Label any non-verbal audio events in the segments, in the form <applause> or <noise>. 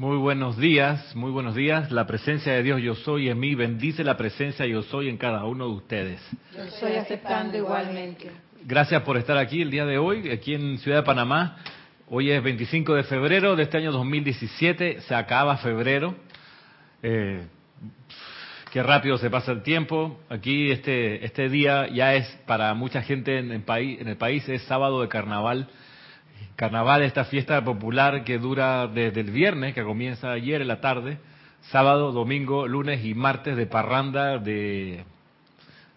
Muy buenos días, muy buenos días. La presencia de Dios yo soy en mí, bendice la presencia yo soy en cada uno de ustedes. Yo estoy aceptando igualmente. Gracias por estar aquí el día de hoy, aquí en Ciudad de Panamá. Hoy es 25 de febrero de este año 2017, se acaba febrero. Eh, qué rápido se pasa el tiempo. Aquí este, este día ya es para mucha gente en el, país, en el país, es sábado de carnaval. Carnaval, esta fiesta popular que dura desde el viernes, que comienza ayer en la tarde, sábado, domingo, lunes y martes de parranda, de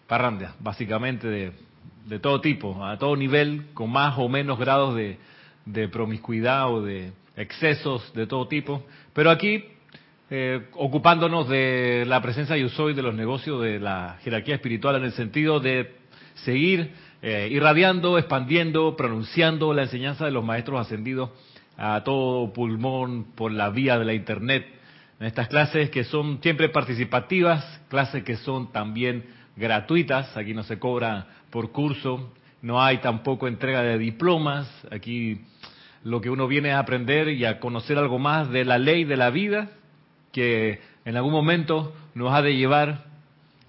parranda, básicamente de, de todo tipo, a todo nivel, con más o menos grados de, de promiscuidad o de excesos de todo tipo. Pero aquí, eh, ocupándonos de la presencia yo soy de los negocios de la jerarquía espiritual en el sentido de seguir eh, irradiando, expandiendo, pronunciando la enseñanza de los maestros ascendidos a todo pulmón por la vía de la internet. Estas clases que son siempre participativas, clases que son también gratuitas, aquí no se cobra por curso, no hay tampoco entrega de diplomas, aquí lo que uno viene a aprender y a conocer algo más de la ley de la vida que en algún momento nos ha de llevar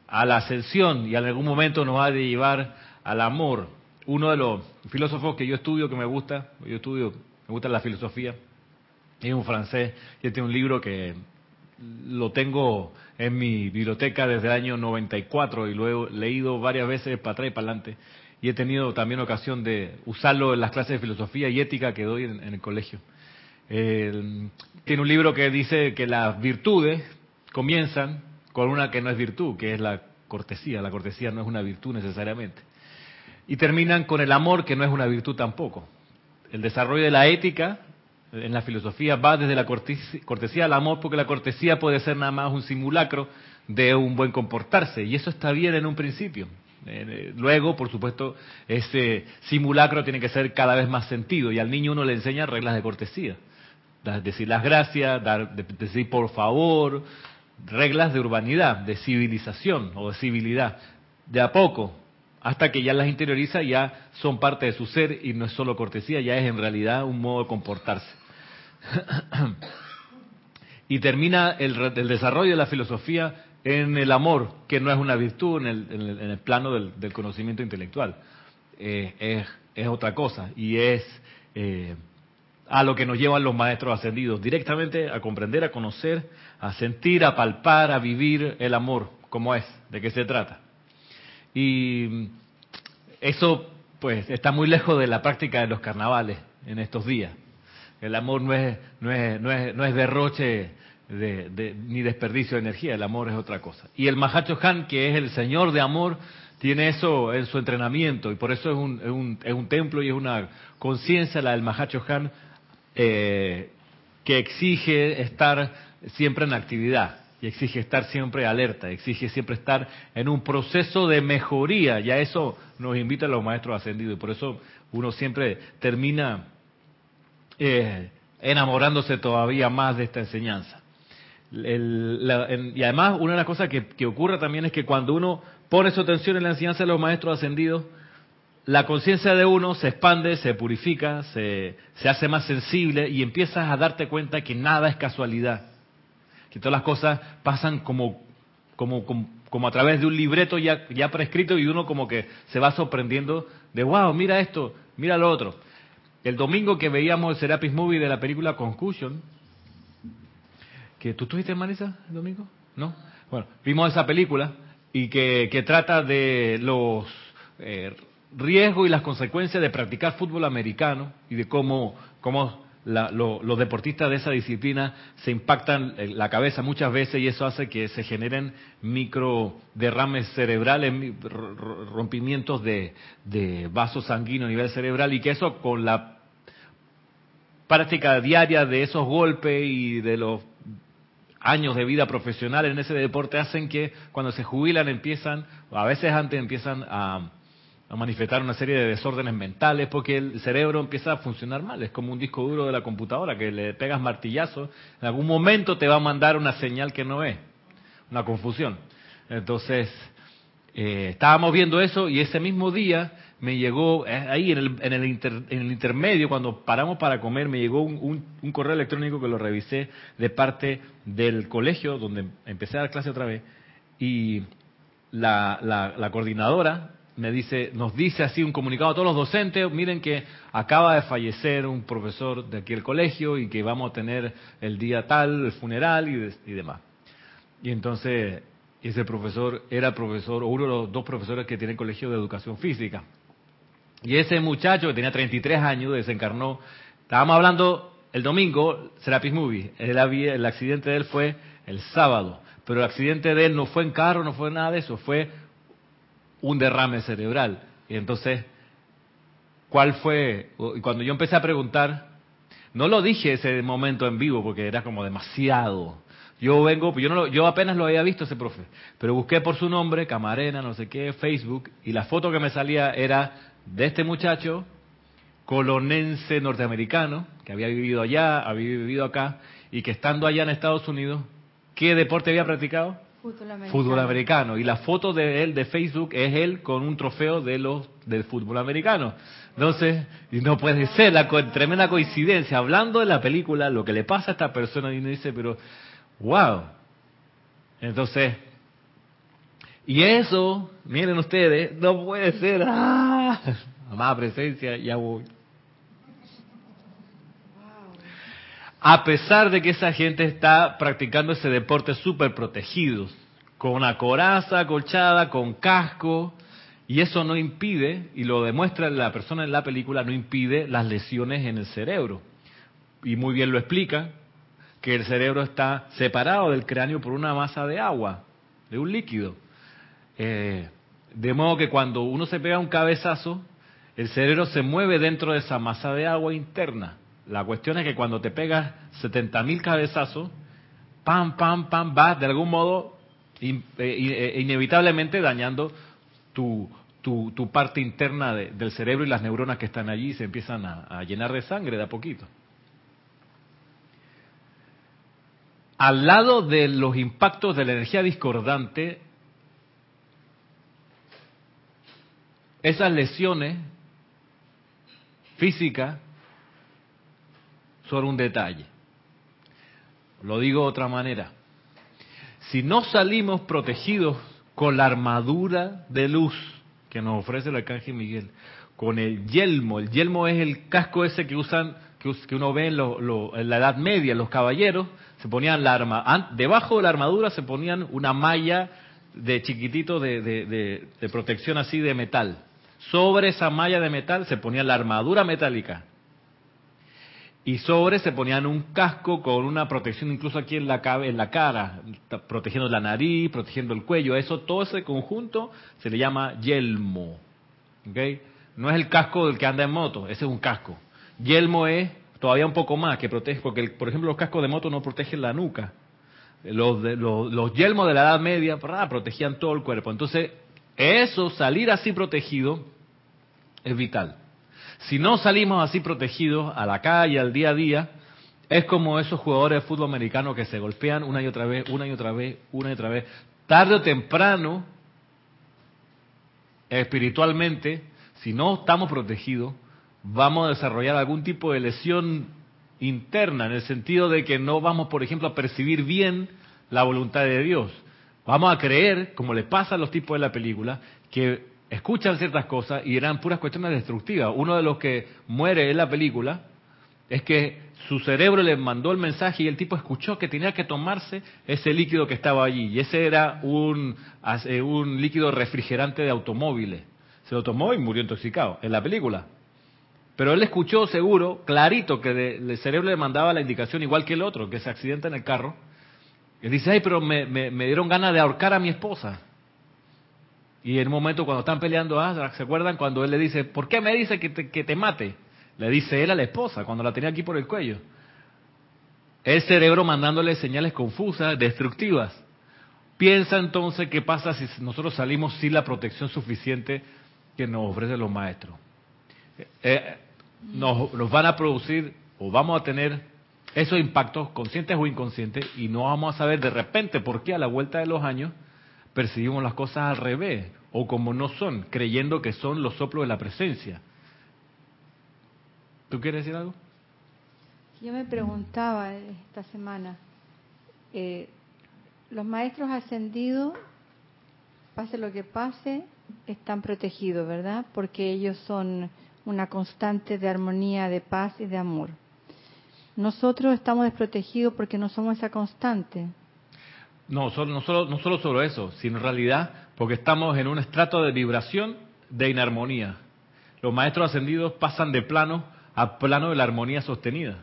a la ascensión y en algún momento nos ha de llevar al amor. Uno de los filósofos que yo estudio, que me gusta, yo estudio, me gusta la filosofía, es un francés, y tiene un libro que lo tengo en mi biblioteca desde el año 94 y lo he leído varias veces para atrás y para adelante. Y he tenido también ocasión de usarlo en las clases de filosofía y ética que doy en, en el colegio. Eh, tiene un libro que dice que las virtudes comienzan con una que no es virtud, que es la cortesía. La cortesía no es una virtud necesariamente. Y terminan con el amor, que no es una virtud tampoco. El desarrollo de la ética en la filosofía va desde la cortesía al amor, porque la cortesía puede ser nada más un simulacro de un buen comportarse, y eso está bien en un principio. Eh, luego, por supuesto, ese simulacro tiene que ser cada vez más sentido, y al niño uno le enseña reglas de cortesía. Decir las gracias, dar, decir por favor, reglas de urbanidad, de civilización o de civilidad. De a poco, hasta que ya las interioriza, ya son parte de su ser y no es solo cortesía, ya es en realidad un modo de comportarse. <clears throat> y termina el, desarrollo de la filosofía en el amor, que no es una virtud en el, plano del, conocimiento intelectual. Eh, es, otra cosa y es eh, a lo que nos llevan los maestros ascendidos, directamente a comprender, a conocer, a sentir, a palpar, a vivir el amor, como es, de qué se trata. Y eso, pues, está muy lejos de la práctica de los carnavales en estos días. El amor no es, no es, no es, no es derroche de, ni desperdicio de energía, el amor es otra cosa. Y el Mahacho Han, que es el señor de amor, tiene eso en su entrenamiento y por eso es un, es un, es un templo y es una conciencia la del Mahacho Han eh, que exige estar siempre en actividad exige estar siempre alerta, exige siempre estar en un proceso de mejoría. Ya eso nos invita a los maestros ascendidos y por eso uno siempre termina eh, enamorándose todavía más de esta enseñanza. y además, una de las cosas que, que ocurre también es que cuando uno pone su atención en la enseñanza de los maestros ascendidos, la conciencia de uno se expande, se purifica, se, se, hace más sensible y empiezas a darte cuenta que nada es casualidad que todas las cosas pasan como, como, como, a través de un libreto ya, ya prescrito y uno como que se va sorprendiendo de, wow, mira esto, mira lo otro. El domingo que veíamos el Serapis Movie de la película Concussion, que tú tuviste Marisa el domingo, ¿no? Bueno, vimos esa película y que, que trata de los eh, riesgos y las consecuencias de practicar fútbol americano y de cómo, cómo los deportistas de esa disciplina se impactan la cabeza muchas veces y eso hace que se generen micro derrames cerebrales, rompimientos de, de vasos sanguíneos a nivel cerebral y que eso con la práctica diaria de esos golpes y de los años de vida profesional en ese deporte hacen que cuando se jubilan empiezan, a veces antes empiezan a a manifestar una serie de desórdenes mentales porque el cerebro empieza a funcionar mal. Es como un disco duro de la computadora que le pegas martillazo, en algún momento te va a mandar una señal que no es, una confusión. Entonces, eh, estábamos viendo eso y ese mismo día me llegó, eh, ahí en el, en el, en el intermedio, cuando paramos para comer, me llegó un, correo electrónico que lo revisé de parte del colegio donde empecé a dar clase otra vez. Y la, la coordinadora me dice, nos dice así un comunicado a todos los docentes, miren que acaba de fallecer un profesor de aquí del colegio y que vamos a tener el día tal, el funeral y, demás. Y entonces ese profesor era profesor, o uno de los dos profesores que tiene el colegio de educación física. Y ese muchacho que tenía 33 años desencarnó, estábamos hablando el domingo, Serapis Movie, el accidente de él fue el sábado, pero el accidente de él no fue en carro, no fue nada de eso, fue un derrame cerebral. Y entonces, ¿cuál fue? Y cuando yo empecé a preguntar, no lo dije ese momento en vivo porque era como demasiado. Yo vengo, yo, no yo apenas lo había visto ese profe, pero busqué por su nombre, Camarena, no sé qué, Facebook, y la foto que me salía era de este muchacho colonense norteamericano, que había vivido allá, había vivido acá, y que estando allá en Estados Unidos, ¿qué deporte había practicado? Fútbol americano. Y la foto de él de Facebook es él con un trofeo de los del fútbol americano. Entonces, y no puede ser la tremenda coincidencia. Hablando de la película, lo que le pasa a esta persona y uno dice, pero, wow. Entonces, y eso, miren ustedes, no puede ser. <laughs> ¡Ah! Presencia, ya voy. A pesar de que esa gente está practicando ese deporte súper protegidos, con una coraza acolchada, con casco, y eso no impide, y lo demuestra la persona en la película, no impide las lesiones en el cerebro. Y muy bien lo explica, que el cerebro está separado del cráneo por una masa de agua, de un líquido. Eh, de modo que cuando uno se pega un cabezazo, el cerebro se mueve dentro de esa masa de agua interna. La cuestión es que cuando te pegas 70.000 cabezazos, pam, pam, pam, vas de algún modo eh, eh, inevitablemente dañando tu, parte interna del cerebro y las neuronas que están allí se empiezan a, llenar de sangre de a poquito. Al lado de los impactos de la energía discordante, esas lesiones físicas sobre un detalle. Lo digo de otra manera. Si no salimos protegidos con la armadura de luz que nos ofrece el arcángel Miguel, con el yelmo, el yelmo es el casco ese que usan, que, uno ve en, la Edad Media, los caballeros se ponían la arma, debajo de la armadura se ponían una malla de chiquitito de, de protección así de metal. Sobre esa malla de metal se ponía la armadura metálica y sobre se ponían un casco con una protección incluso aquí en la, en la cara, protegiendo la nariz, protegiendo el cuello. Eso, todo ese conjunto se le llama yelmo. ¿okay? No es el casco del que anda en moto, ese es un casco. Yelmo es todavía un poco más, que protege, porque por ejemplo los cascos de moto no protegen la nuca. Los, yelmos de la Edad Media protegían todo el cuerpo. Entonces, eso, salir así protegido, es vital. Si no salimos así protegidos a la calle, al día a día, es como esos jugadores de fútbol americano que se golpean una y otra vez, una y otra vez, una y otra vez. Tarde o temprano, espiritualmente, si no estamos protegidos, vamos a desarrollar algún tipo de lesión interna, en el sentido de que no vamos, por ejemplo, a percibir bien la voluntad de Dios. Vamos a creer, como le pasa a los tipos de la película, que escuchan ciertas cosas y eran puras cuestiones destructivas. Uno de los que muere en la película es que su cerebro le mandó el mensaje y el tipo escuchó que tenía que tomarse ese líquido que estaba allí. Y ese era un, un líquido refrigerante de automóviles. Se lo tomó y murió intoxicado en la película. Pero él escuchó seguro, clarito, que el cerebro le mandaba la indicación igual que el otro, que se accidenta en el carro. Él dice, ay, pero me, me dieron ganas de ahorcar a mi esposa. Y en un momento cuando están peleando, ah, ¿se acuerdan cuando él le dice, ¿por qué me dice que te, que te mate? Le dice él a la esposa cuando la tenía aquí por el cuello. El cerebro mandándole señales confusas, destructivas. Piensa entonces qué pasa si nosotros salimos sin la protección suficiente que nos ofrecen los maestros. Eh, nos, nos, van a producir o vamos a tener esos impactos conscientes o inconscientes y no vamos a saber de repente por qué a la vuelta de los años percibimos las cosas al revés o como no son, creyendo que son los soplos de la presencia. ¿Tú quieres decir algo? Yo me preguntaba esta semana, eh, los maestros ascendidos, pase lo que pase, están protegidos, ¿verdad? Porque ellos son una constante de armonía, de paz y de amor. Nosotros estamos desprotegidos porque no somos esa constante. No, solo, no, solo, no solo sobre eso, sino en realidad porque estamos en un estrato de vibración de inarmonía. Los maestros ascendidos pasan de plano a plano de la armonía sostenida.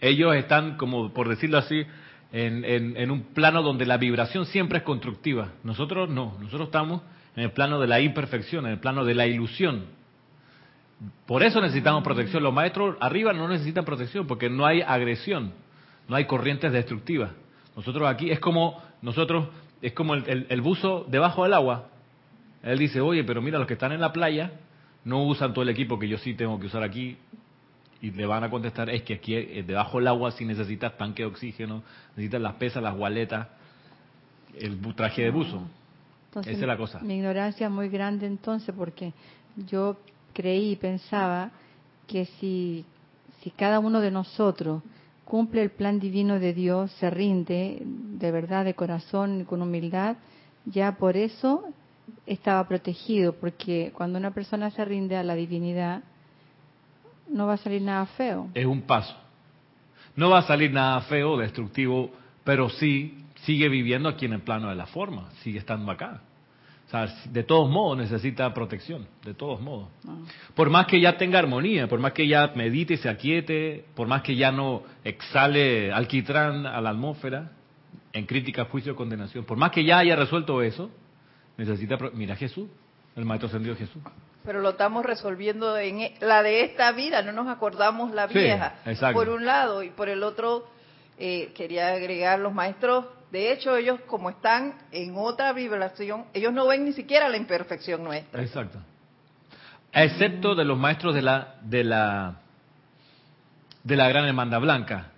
Ellos están, como por decirlo así, en, en, un plano donde la vibración siempre es constructiva. Nosotros no, nosotros estamos en el plano de la imperfección, en el plano de la ilusión. Por eso necesitamos protección. Los maestros arriba no necesitan protección porque no hay agresión, no hay corrientes destructivas. Nosotros aquí es como nosotros es como el, buzo debajo del agua. Él dice, oye, pero mira, los que están en la playa no usan todo el equipo que yo sí tengo que usar aquí. Y le van a contestar, es que aquí eh, debajo del agua sí necesitas tanque de oxígeno, necesitas las pesas, las gualetas, el traje de buzo. Esa es la cosa. Mi ignorancia es muy grande entonces porque yo creí y pensaba que si, si cada uno de nosotros cumple el plan divino de Dios, se rinde de verdad, de corazón, con humildad, ya por eso estaba protegido, porque cuando una persona se rinde a la divinidad, no va a salir nada feo. Es un paso. No va a salir nada feo, destructivo, pero sí sigue viviendo aquí en el plano de la forma, sigue estando acá de todos modos necesita protección, de todos modos. Ah. Por más que ya tenga armonía, por más que ya medite y se aquiete, por más que ya no exhale alquitrán a la atmósfera en crítica, juicio, condenación, por más que ya haya resuelto eso, necesita... Mira Jesús, el Maestro Ascendido Jesús. Pero lo estamos resolviendo en e, la de esta vida, no nos acordamos la vieja, por un lado, y por el otro, eh, quería agregar los maestros de hecho, ellos como están en otra vibración, ellos no ven ni siquiera la imperfección nuestra. Exacto. Excepto de los maestros de la de la de la gran hermandad blanca,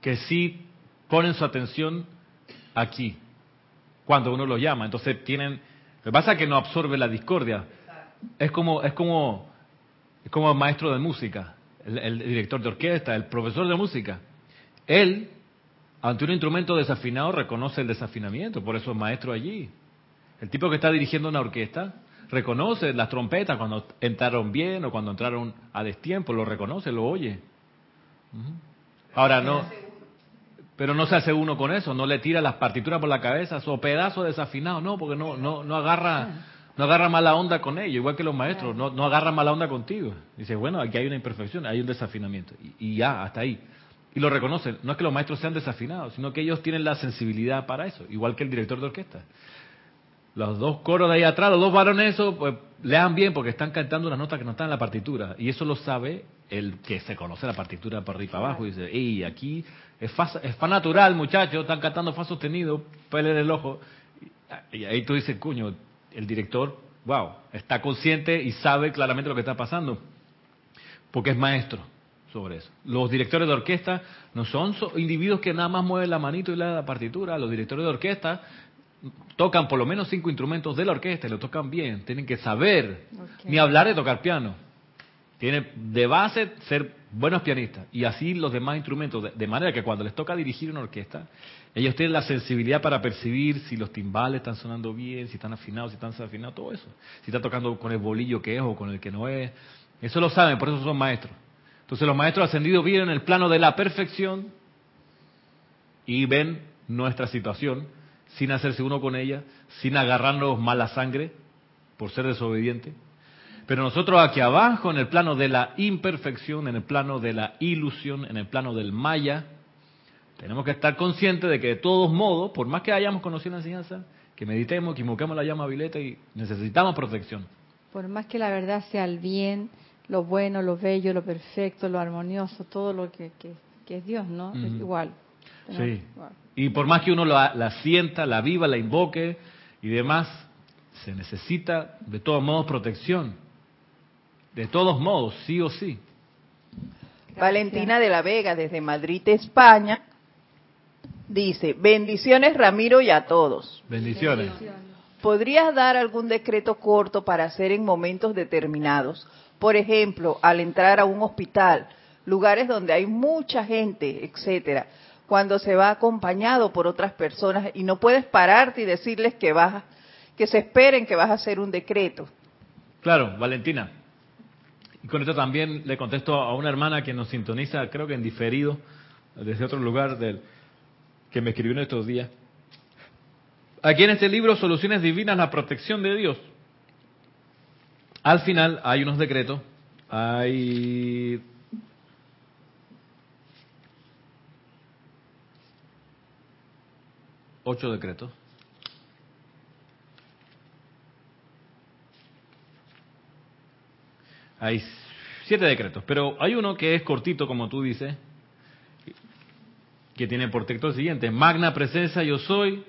que sí ponen su atención aquí cuando uno los llama. Entonces tienen lo que pasa es que no absorbe la discordia. Es como es como es como el maestro de música, el director de orquesta, el profesor de música. Él ante un instrumento desafinado reconoce el desafinamiento, por eso es maestro allí. El tipo que está dirigiendo una orquesta reconoce las trompetas cuando entraron bien o cuando entraron a destiempo, lo reconoce, lo oye. Ahora no, pero no se hace uno con eso, no le tira las partituras por la cabeza, o pedazo desafinado, no, porque no, no, no agarra, no agarra mala onda con ellos, igual que los maestros, no, no agarra mala onda contigo. Dice, bueno, aquí hay una imperfección, hay un desafinamiento, y ya, hasta ahí. Y lo reconocen. No es que los maestros sean desafinados, sino que ellos tienen la sensibilidad para eso, igual que el director de orquesta. Los dos coros de ahí atrás, los dos varones, eso, pues lean bien porque están cantando unas notas que no están en la partitura. Y eso lo sabe el que se conoce la partitura para arriba y para abajo y dice, ¡ey, aquí es fa, es fa natural, muchachos! Están cantando fa sostenido, pele el ojo. Y ahí tú dices, cuño, el director, wow, está consciente y sabe claramente lo que está pasando. Porque es maestro sobre eso. Los directores de orquesta no son individuos que nada más mueven la manito y la partitura. Los directores de orquesta tocan por lo menos cinco instrumentos de la orquesta y lo tocan bien. Tienen que saber, ni hablar de tocar piano. Tienen de base ser buenos pianistas. Y así los demás instrumentos. De, manera que cuando les toca dirigir una orquesta, ellos tienen la sensibilidad para percibir si los timbales están sonando bien, si están afinados, si están desafinados, todo eso. Si están tocando con el bolillo que es o con el que no es. Eso lo saben, por eso son maestros. Entonces los maestros ascendidos vienen el plano de la perfección y ven nuestra situación sin hacerse uno con ella, sin agarrarnos mala sangre por ser desobediente. Pero nosotros aquí abajo, en el plano de la imperfección, en el plano de la ilusión, en el plano del maya, tenemos que estar conscientes de que de todos modos, por más que hayamos conocido la enseñanza, que meditemos, que invoquemos la llama vileta y necesitamos protección. Por más que la verdad sea el bien, lo bueno, lo bello, lo perfecto, lo armonioso, todo lo que, es Dios, ¿no? Es igual. Sí. Y por más que uno la, sienta, la viva, la invoque y demás, se necesita de todos modos protección. De todos modos, sí o sí. Valentina de la Vega, desde Madrid, España, dice, bendiciones Ramiro y a todos. Bendiciones. ¿podrías dar algún decreto corto para hacer en momentos determinados? Por ejemplo, al entrar a un hospital, lugares donde hay mucha gente, etcétera, cuando se va acompañado por otras personas y no puedes pararte y decirles que vas, que se esperen que vas a hacer un decreto. Claro, Valentina. Y con esto también le contesto a una hermana que nos sintoniza, creo que en diferido, desde otro lugar del que me escribió en estos días. Aquí en este libro, Soluciones Divinas, la protección de Dios. Al final hay unos decretos, hay ocho decretos. Hay siete decretos, pero hay uno que es cortito, como tú dices, que tiene por texto el siguiente, magna presencia yo soy,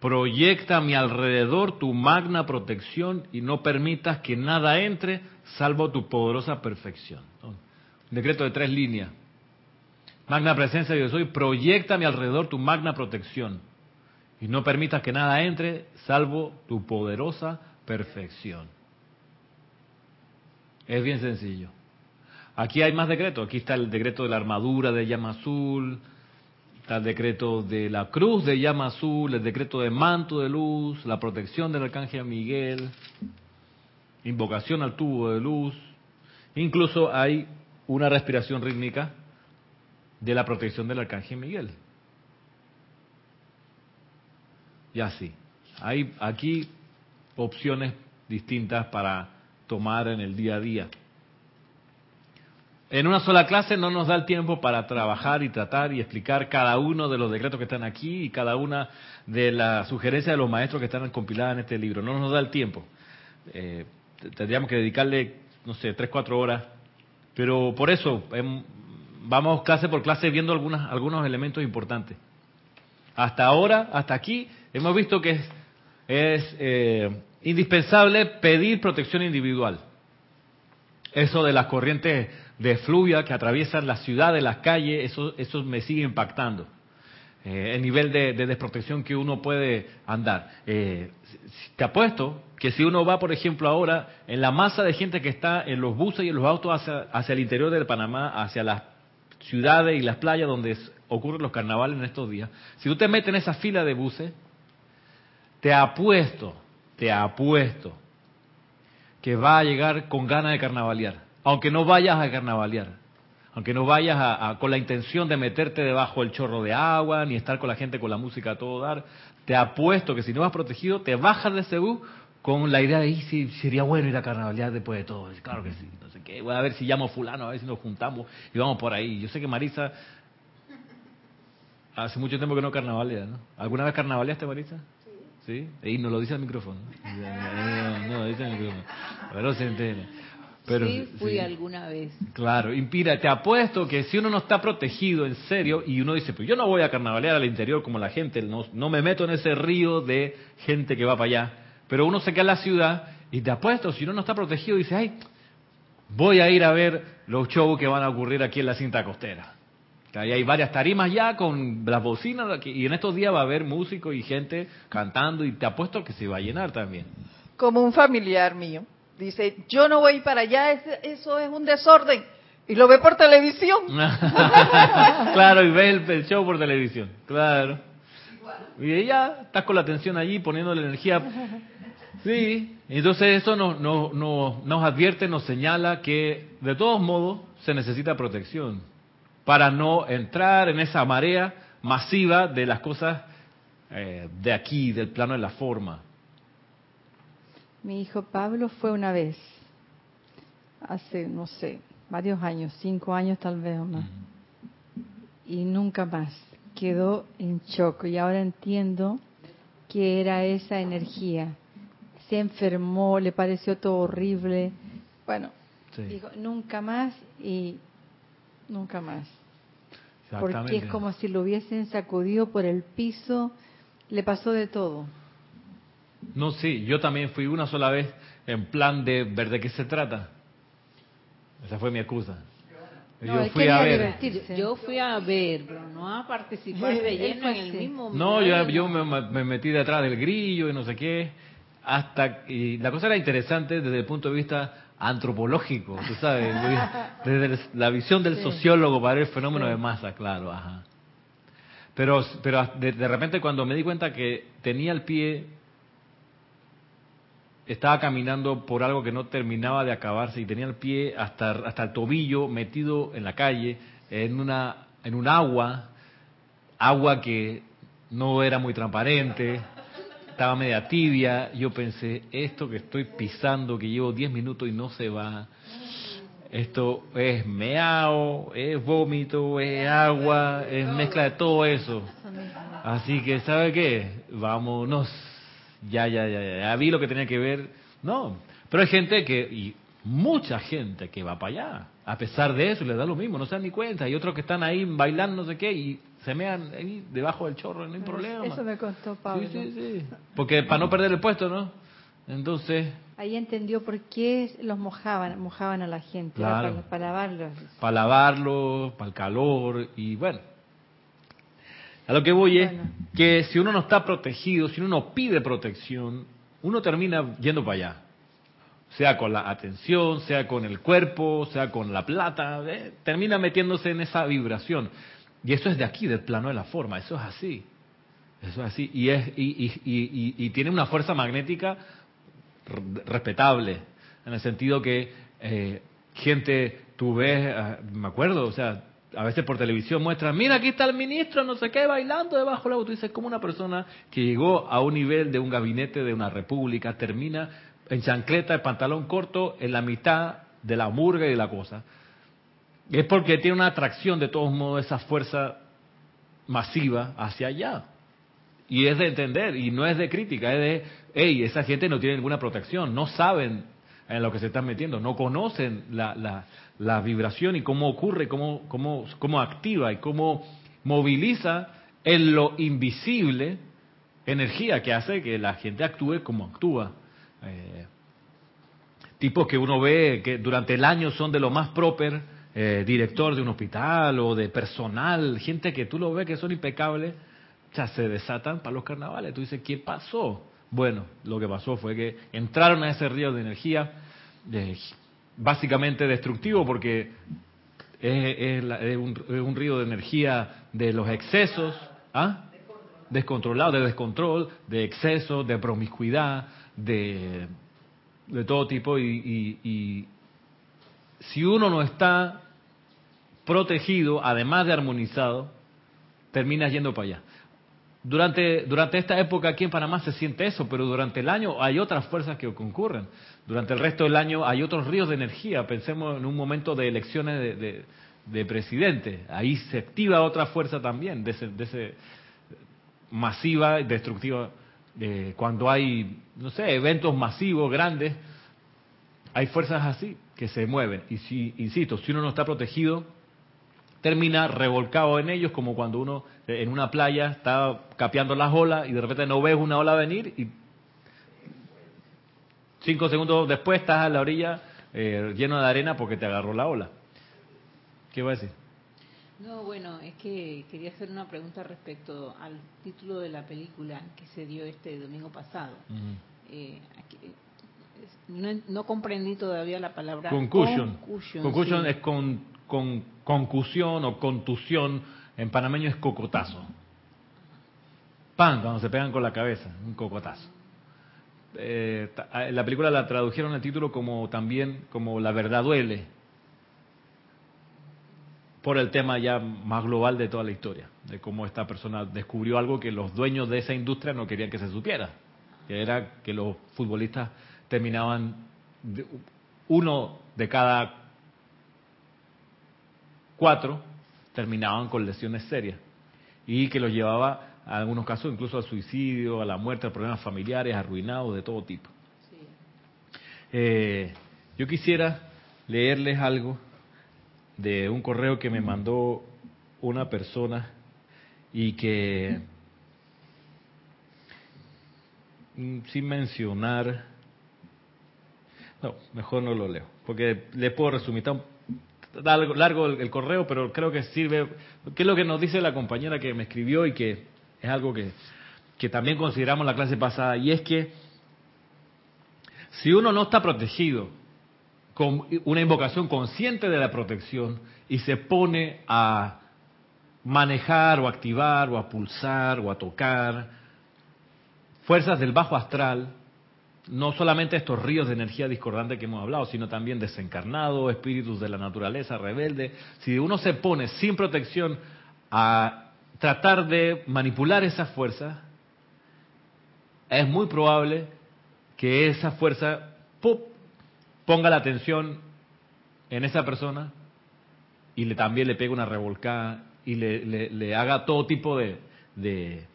proyecta a mi alrededor tu magna protección y no permitas que nada entre salvo tu poderosa perfección. Un decreto de tres líneas. Magna presencia yo soy, proyecta a mi alrededor tu magna protección y no permitas que nada entre salvo tu poderosa perfección. Es bien sencillo. Aquí hay más decretos. Aquí está el decreto de la armadura de llama azul, Está el decreto de la cruz de llama azul, el decreto de manto de luz, la protección del arcángel Miguel, invocación al tubo de luz. Incluso hay una respiración rítmica de la protección del arcángel Miguel. Y así. Hay aquí opciones distintas para tomar en el día a día. En una sola clase no nos da el tiempo para trabajar y tratar y explicar cada uno de los decretos que están aquí y cada una de las sugerencias de los maestros que están compiladas en este libro. No nos da el tiempo. Eh, tendríamos que dedicarle, no sé, tres, cuatro horas. Pero por eso em, vamos clase por clase viendo algunas, algunos elementos importantes. Hasta ahora, hasta aquí, hemos visto que es, es eh, indispensable pedir protección individual. Eso de las corrientes de fluvia que atraviesan la ciudad, de las calles, eso, eso me sigue impactando. Eh, el nivel de, desprotección que uno puede andar. Eh, te apuesto que si uno va, por ejemplo, ahora en la masa de gente que está en los buses y en los autos hacia, hacia el interior del Panamá, hacia las ciudades y las playas donde ocurren los carnavales en estos días, si tú te metes en esa fila de buses, te apuesto, te apuesto que va a llegar con ganas de carnavalear aunque no vayas a carnavalear, aunque no vayas a, con la intención de meterte debajo del chorro de agua, ni estar con la gente con la música a todo dar, te apuesto que si no vas protegido, te bajas de ese bus con la idea de, ir, si sería bueno ir a carnavalear después de todo. Claro que sí, no sé qué, voy a ver si llamo a fulano, a ver si nos juntamos y vamos por ahí. Yo sé que Marisa hace mucho tiempo que no carnavalea, ¿no? ¿Alguna vez carnavaleaste, Marisa? Sí. ¿Sí? Y nos lo dice al micrófono. <laughs> No, no, dice al micrófono. Pero se entera sí, fui alguna vez. Claro, impira, te apuesto que si uno no está protegido en serio y uno dice, pues yo no voy a carnavalear al interior como la gente, no, no me meto en ese río de gente que va para allá, pero uno se queda en la ciudad y te apuesto, si uno no está protegido, dice, ay, voy a ir a ver los shows que van a ocurrir aquí en la cinta costera. Ahí hay varias tarimas ya con las bocinas y en estos días va a haber músicos y gente cantando y te apuesto que se va a llenar también. Como un familiar mío dice, yo no voy para allá, eso es un desorden. Y lo ve por televisión. <laughs> <laughs> claro, y ve el, show por televisión, claro. Y ella está con la atención allí, poniéndole energía. Sí, entonces eso nos, nos, nos advierte, nos señala que de todos modos se necesita protección para no entrar en esa marea masiva de las cosas eh, de aquí, del plano de la forma. Mi hijo Pablo fue una vez, hace, no sé, varios años, cinco años tal vez o más, y nunca más. Quedó en shock y ahora entiendo que era esa energía. Se enfermó, le pareció todo horrible. Bueno, dijo, nunca más y nunca más. Porque es como si lo hubiesen sacudido por el piso, le pasó de todo. No, sí, yo también fui una sola vez en plan de ver de qué se trata. Esa fue mi excusa. yo fui a ver. Yo fui a ver, pero no a participar de lleno en el mismo. No, yo, yo me, metí detrás del grillo y no sé qué. hasta y la cosa era interesante desde el punto de vista antropológico, tú sabes, <laughs> desde la visión del sociólogo para el fenómeno de masa, claro, ajá. Pero, pero de, repente cuando me di cuenta que tenía el pie, estaba caminando por algo que no terminaba de acabarse y tenía el pie hasta, hasta el tobillo metido en la calle, en una, en un agua, agua que no era muy transparente, estaba media tibia. Yo pensé, esto que estoy pisando, que llevo 10 minutos y no se va, esto es meao, es vómito, es agua, es mezcla de todo eso. Así que, ¿sabe qué? Vámonos. Ya, ya, ya, ya. Vi lo que tenía que ver. No. Pero hay gente que, y mucha gente que va para allá. A pesar de eso, le da lo mismo, no se dan ni cuenta. Hay otros que están ahí bailando, no sé qué, y se mean ahí debajo del chorro, no hay problema. Eso me contó Pablo. Sí, sí, sí. Porque para no perder el puesto, ¿no? Entonces, Ahí entendió por qué los mojaban, mojaban a la gente, para, lavarlos. Para lavarlos, para el calor y bueno. A lo que voy es que si uno no está protegido, si uno no pide protección, uno termina yendo para allá. Sea con la atención, sea con el cuerpo, sea con la plata, ¿eh? termina metiéndose en esa vibración. Y eso es de aquí, del plano de la forma, eso es así. Eso es así. Y, es, y, y, y tiene una fuerza magnética respetable, en el sentido que eh, gente, tú ves, ah, me acuerdo, o sea, a veces por televisión muestran, mira, aquí está el ministro, no sé qué, bailando debajo del auto. Dices, como una persona que llegó a un nivel de un gabinete de una república termina en chancleta, de pantalón corto, en la mitad de la murga y de la cosa. Es porque tiene una atracción, de todos modos, esa fuerza masiva hacia allá. Y es de entender, y no es de crítica, es de, hey, esa gente no tiene ninguna protección, no saben en lo que se están metiendo, no conocen la, la, vibración y cómo ocurre, cómo, cómo, cómo activa y cómo moviliza en lo invisible energía que hace que la gente actúe como actúa. Eh, tipos que uno ve que durante el año son de lo más proper, eh, director de un hospital o de personal, gente que tú lo ves que son impecables, ya se desatan para los carnavales. Tú dices, ¿qué pasó? Bueno, lo que pasó fue que entraron a ese río de energía, básicamente destructivo, porque es, un, río de energía de los excesos, ¿ah? descontrolado, de descontrol, de exceso, de promiscuidad, de, de todo tipo. Y, y si uno no está protegido, además de armonizado, termina yendo para allá. Durante, durante esta época aquí en Panamá se siente eso, pero durante el año hay otras fuerzas que concurren. Durante el resto del año hay otros ríos de energía. Pensemos en un momento de elecciones de, presidente. Ahí se activa otra fuerza también, de ese, de ese masiva destructiva. Eh, cuando hay, no sé, eventos masivos, grandes, hay fuerzas así que se mueven. Y si, insisto, si uno no está protegido, termina revolcado en ellos, como cuando uno eh, en una playa está capeando las olas y de repente no ves una ola venir y cinco segundos después estás a la orilla eh, lleno de arena porque te agarró la ola. ¿Qué va a decir? No, bueno, es que quería hacer una pregunta respecto al título de la película que se dio este domingo pasado. Eh, no, comprendí todavía la palabra concussion. Concussion, es con con concusión o contusión, en panameño es cocotazo. Pan, cuando se pegan con la cabeza, un cocotazo. Eh, la película la tradujeron el título como también como La verdad duele, por el tema ya más global de toda la historia, de cómo esta persona descubrió algo que los dueños de esa industria no querían que se supiera, que era que los futbolistas terminaban, uno de cada cuatro terminaban con lesiones serias y que los llevaba a algunos casos incluso al suicidio, a la muerte, a problemas familiares, arruinados de todo tipo. Eh, yo quisiera leerles algo de un correo que me mandó una persona y que mm, sin mencionar, no, mejor no lo leo, porque le puedo resumir, largo, largo el, correo, pero creo que sirve, ¿qué es lo que nos dice la compañera que me escribió y que es algo que, que también consideramos la clase pasada? Y es que Si uno no está protegido con una invocación consciente de la protección y se pone a manejar o activar o a pulsar o a tocar fuerzas del bajo astral, no solamente estos ríos de energía discordante que hemos hablado, sino también desencarnados, espíritus de la naturaleza rebelde. Si uno se pone sin protección a tratar de manipular esas fuerzas, es muy probable que esa fuerza ponga la atención en esa persona y le, también le pegue una revolcada y le, haga todo tipo de,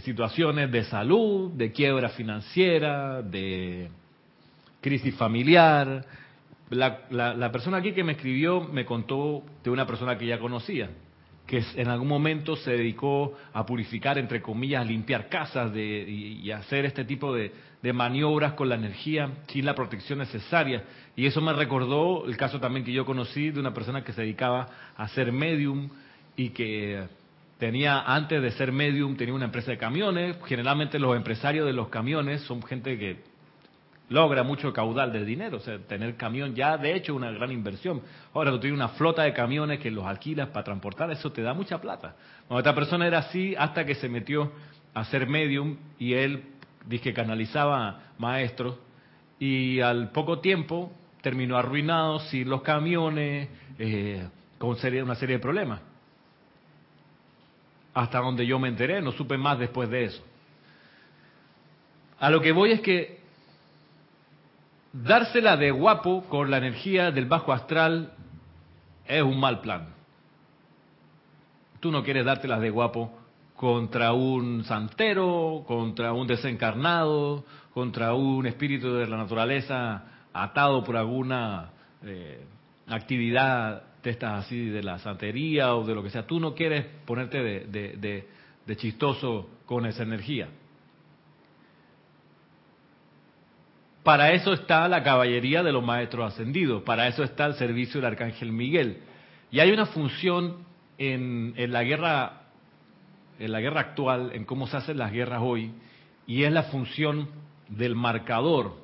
situaciones de salud, de quiebra financiera, de crisis familiar. La, la, persona aquí que me escribió me contó de una persona que ya conocía, que en algún momento se dedicó a purificar, entre comillas, a limpiar casas de, y, hacer este tipo de, de, maniobras con la energía sin la protección necesaria. Y eso me recordó el caso también que yo conocí de una persona que se dedicaba a hacer medium y que tenía, antes de ser medium, tenía una empresa de camiones. Generalmente los empresarios de los camiones son gente que logra mucho caudal de dinero. O sea, tener camión ya de hecho es una gran inversión. Ahora tú tienes una flota de camiones que los alquilas para transportar, eso te da mucha plata. Bueno, esta persona era así hasta que se metió a ser medium y él dice que canalizaba maestros y al poco tiempo terminó arruinado sin los camiones, eh, con una serie de problemas. Hasta donde yo me enteré, no supe más después de eso. A lo que voy es que dársela de guapo con la energía del bajo astral es un mal plan. Tú no quieres dártelas de guapo contra un santero, contra un desencarnado, contra un espíritu de la naturaleza atado por alguna eh, actividad de estas así de la santería o de lo que sea. Tú no quieres ponerte de chistoso con esa energía. Para eso está la caballería de los maestros ascendidos, para eso está el servicio del arcángel Miguel. Y hay una función en, la guerra en la guerra actual, en cómo se hacen las guerras hoy, y es la función del marcador.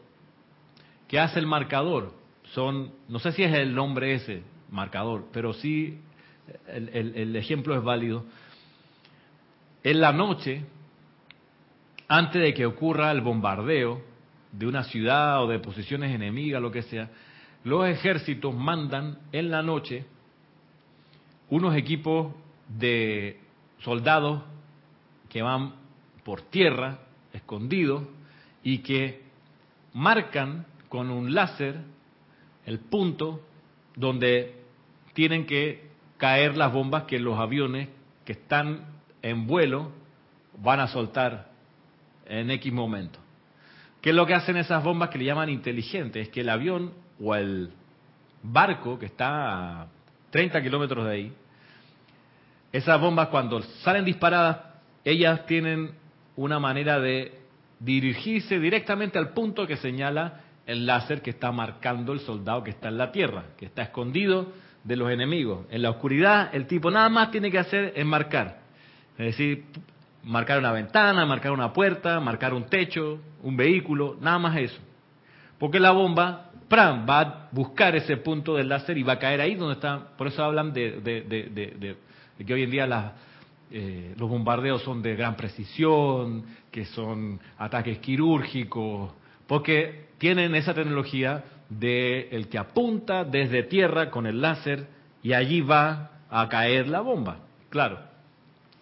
¿Qué hace el marcador? Son, no sé si es el nombre ese, marcador, pero sí el, el ejemplo es válido. En la noche, antes de que ocurra el bombardeo, de una ciudad o de posiciones enemigas, lo que sea, los ejércitos mandan en la noche unos equipos de soldados que van por tierra, escondidos, y que marcan con un láser el punto donde tienen que caer las bombas que los aviones que están en vuelo van a soltar en X momento. ¿Qué es lo que hacen esas bombas que le llaman inteligentes? Es que el avión o el barco que está a 30 kilómetros de ahí, esas bombas cuando salen disparadas, ellas tienen una manera de dirigirse directamente al punto que señala el láser que está marcando el soldado que está en la tierra, que está escondido de los enemigos. En la oscuridad, el tipo nada más tiene que hacer es marcar. Es decir, marcar una ventana, marcar una puerta, marcar un techo, un vehículo, nada más eso. Porque la bomba ¡pram! va a buscar ese punto del láser y va a caer ahí donde está. Por eso hablan de, que hoy en día eh, los bombardeos son de gran precisión, que son ataques quirúrgicos, porque tienen esa tecnología de el que apunta desde tierra con el láser y allí va a caer la bomba. Claro,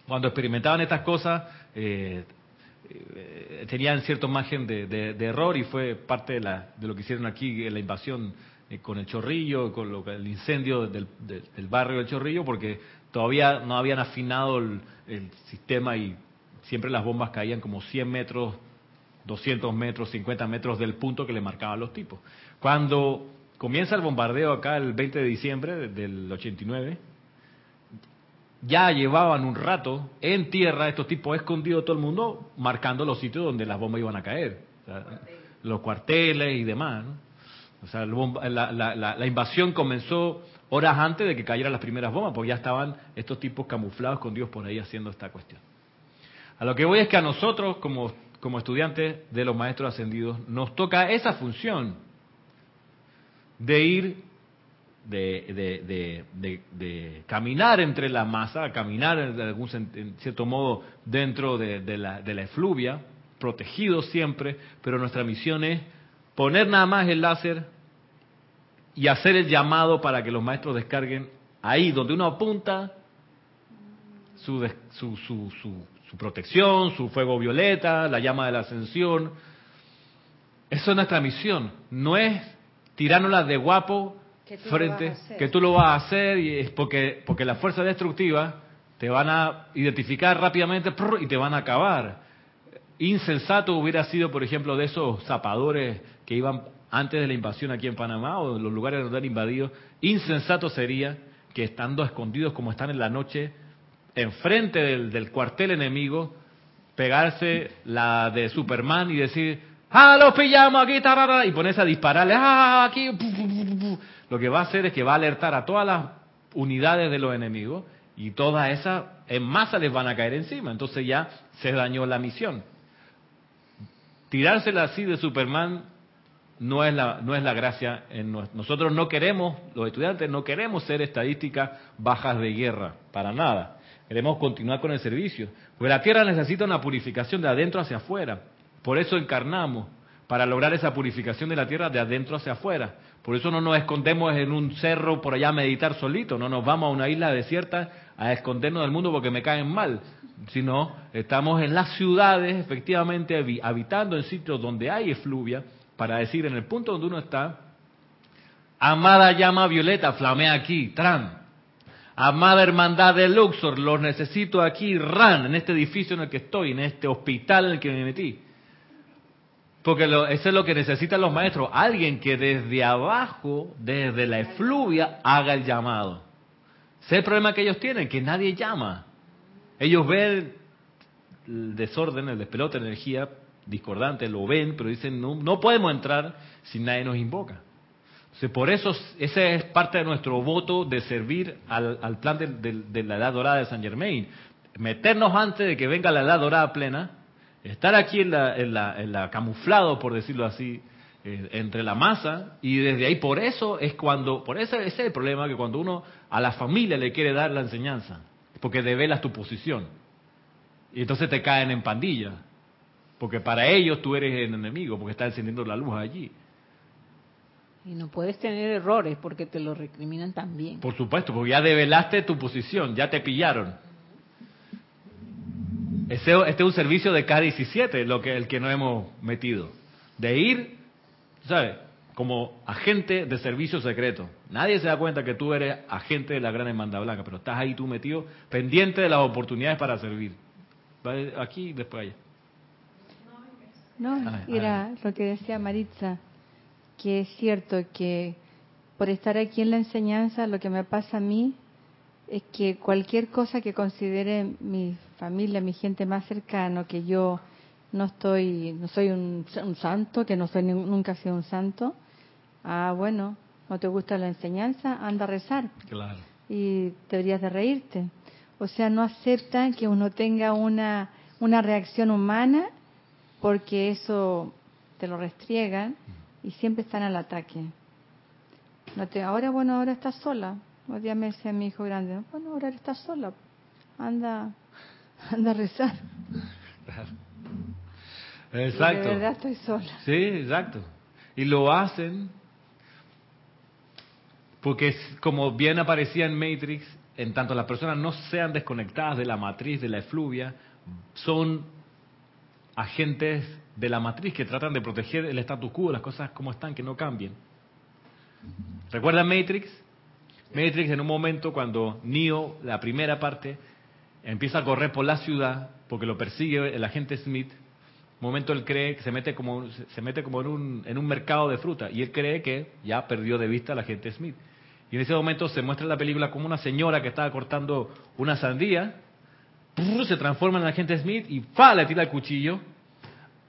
cuando experimentaban estas cosas, eh, eh, tenían cierto margen de, error y fue parte de, lo que hicieron aquí en la invasión eh, con el chorrillo, con lo, el incendio del, barrio del chorrillo, porque todavía no habían afinado el, sistema y siempre las bombas caían como 100 metros, 200 metros, 50 metros del punto que le marcaban los tipos. Cuando comienza el bombardeo acá el 20 de diciembre del 89, ya llevaban un rato en tierra estos tipos escondidos todo el mundo marcando los sitios donde las bombas iban a caer, los cuarteles y demás. O sea, la, invasión comenzó horas antes de que cayeran las primeras bombas, porque ya estaban estos tipos camuflados, escondidos por ahí haciendo esta cuestión. A lo que voy es que a nosotros, como, como estudiantes de los maestros ascendidos, nos toca esa función de ir, de, de, caminar entre la masa, caminar de algún en cierto modo dentro de, la, de la efluvia, protegidos siempre, pero nuestra misión es poner nada más el láser y hacer el llamado para que los maestros descarguen ahí donde uno apunta su, su, su, protección, su fuego violeta, la llama de la ascensión. Eso es nuestra misión, no es tirándola de guapo frente que tú lo vas a hacer y es porque porque las fuerzas destructivas te van a identificar rápidamente y te van a acabar. Insensato hubiera sido, por ejemplo, de esos zapadores que iban antes de la invasión aquí en Panamá o en los lugares donde han invadido, insensato sería que estando escondidos como están en la noche, enfrente del, cuartel enemigo, pegarse la de Superman y decir, ¡ah, los pillamos aquí! Tarara! Y ponerse a dispararle, ¡ah, aquí! Lo que va a hacer es que va a alertar a todas las unidades de los enemigos y todas esas en masa les van a caer encima. Entonces ya se dañó la misión. Tirársela así de Superman no es la, no es la gracia. En nosotros no queremos, los estudiantes no queremos ser estadísticas bajas de guerra, para nada. Queremos continuar con el servicio. Porque la tierra necesita una purificación de adentro hacia afuera. Por eso encarnamos, para lograr esa purificación de la tierra de adentro hacia afuera. Por eso no nos escondemos en un cerro por allá a meditar solito, no nos vamos a una isla desierta a escondernos del mundo porque me caen mal, sino estamos en las ciudades, efectivamente, habitando en sitios donde hay efluvia, para decir en el punto donde uno está, amada llama violeta, flamea aquí, tran. Amada hermandad de Luxor, los necesito aquí, ran, en este edificio en el que estoy, en este hospital en el que me metí. Porque eso es lo que necesitan los maestros, alguien que desde abajo, desde la efluvia, haga el llamado. Ese es el problema que ellos tienen, que nadie llama. Ellos ven el desorden, el despelote de energía, discordantes lo ven, pero dicen, no, no podemos entrar si nadie nos invoca. Por eso, ese es parte de nuestro voto de servir al, plan de, la edad dorada de San Germain. Meternos antes de que venga la edad dorada plena, estar aquí en la, en la, camuflado, por decirlo así, eh, entre la masa, y desde ahí, por eso es cuando, por ese, ese es el problema, que cuando uno a la familia le quiere dar la enseñanza, porque develas tu posición, y entonces te caen en pandilla porque para ellos tú eres el enemigo, porque está encendiendo la luz allí. Y no puedes tener errores porque te lo recriminan también. Por supuesto, porque ya develaste tu posición, ya te pillaron. Este, es un servicio de K-17, lo que, el que no hemos metido. De ir, ¿sabes? Como agente de servicio secreto. Nadie se da cuenta que tú eres agente de la Gran Hermandad Blanca, pero estás ahí tú metido, pendiente de las oportunidades para servir. Aquí y después allá. No, era lo que decía Maritza, que es cierto que por estar aquí en la enseñanza, lo que me pasa a mí es que cualquier cosa que considere mi familia, mi gente más cercana, que yo no estoy, no soy un, santo, que no soy nunca he sido un santo, ah, bueno, no te gusta la enseñanza, anda a rezar. Claro. Y deberías de reírte. O sea, no aceptan que uno tenga una, una reacción humana porque eso te lo restriegan y siempre están al ataque. No te, ahora, bueno, ahora estás sola. Un día me decía mi hijo grande, bueno, ahora estás sola. Anda, <laughs> anda a rezar. Exacto. de verdad estoy sola. Sí, exacto. Y lo hacen porque, como bien aparecía en Matrix, en tanto las personas no sean desconectadas de la matriz, de la efluvia, son agentes de la matriz que tratan de proteger el status quo, las cosas como están, que no cambien. ¿Recuerdan Matrix? Matrix en un momento cuando Neo, la primera parte, empieza a correr por la ciudad porque lo persigue el agente Smith. Momento él cree que se mete como se mete como en un, en un mercado de fruta y él cree que ya perdió de vista al agente Smith. Y en ese momento se muestra en la película como una señora que estaba cortando una sandía se transforma en el agente Smith y ¡fa! le tira el cuchillo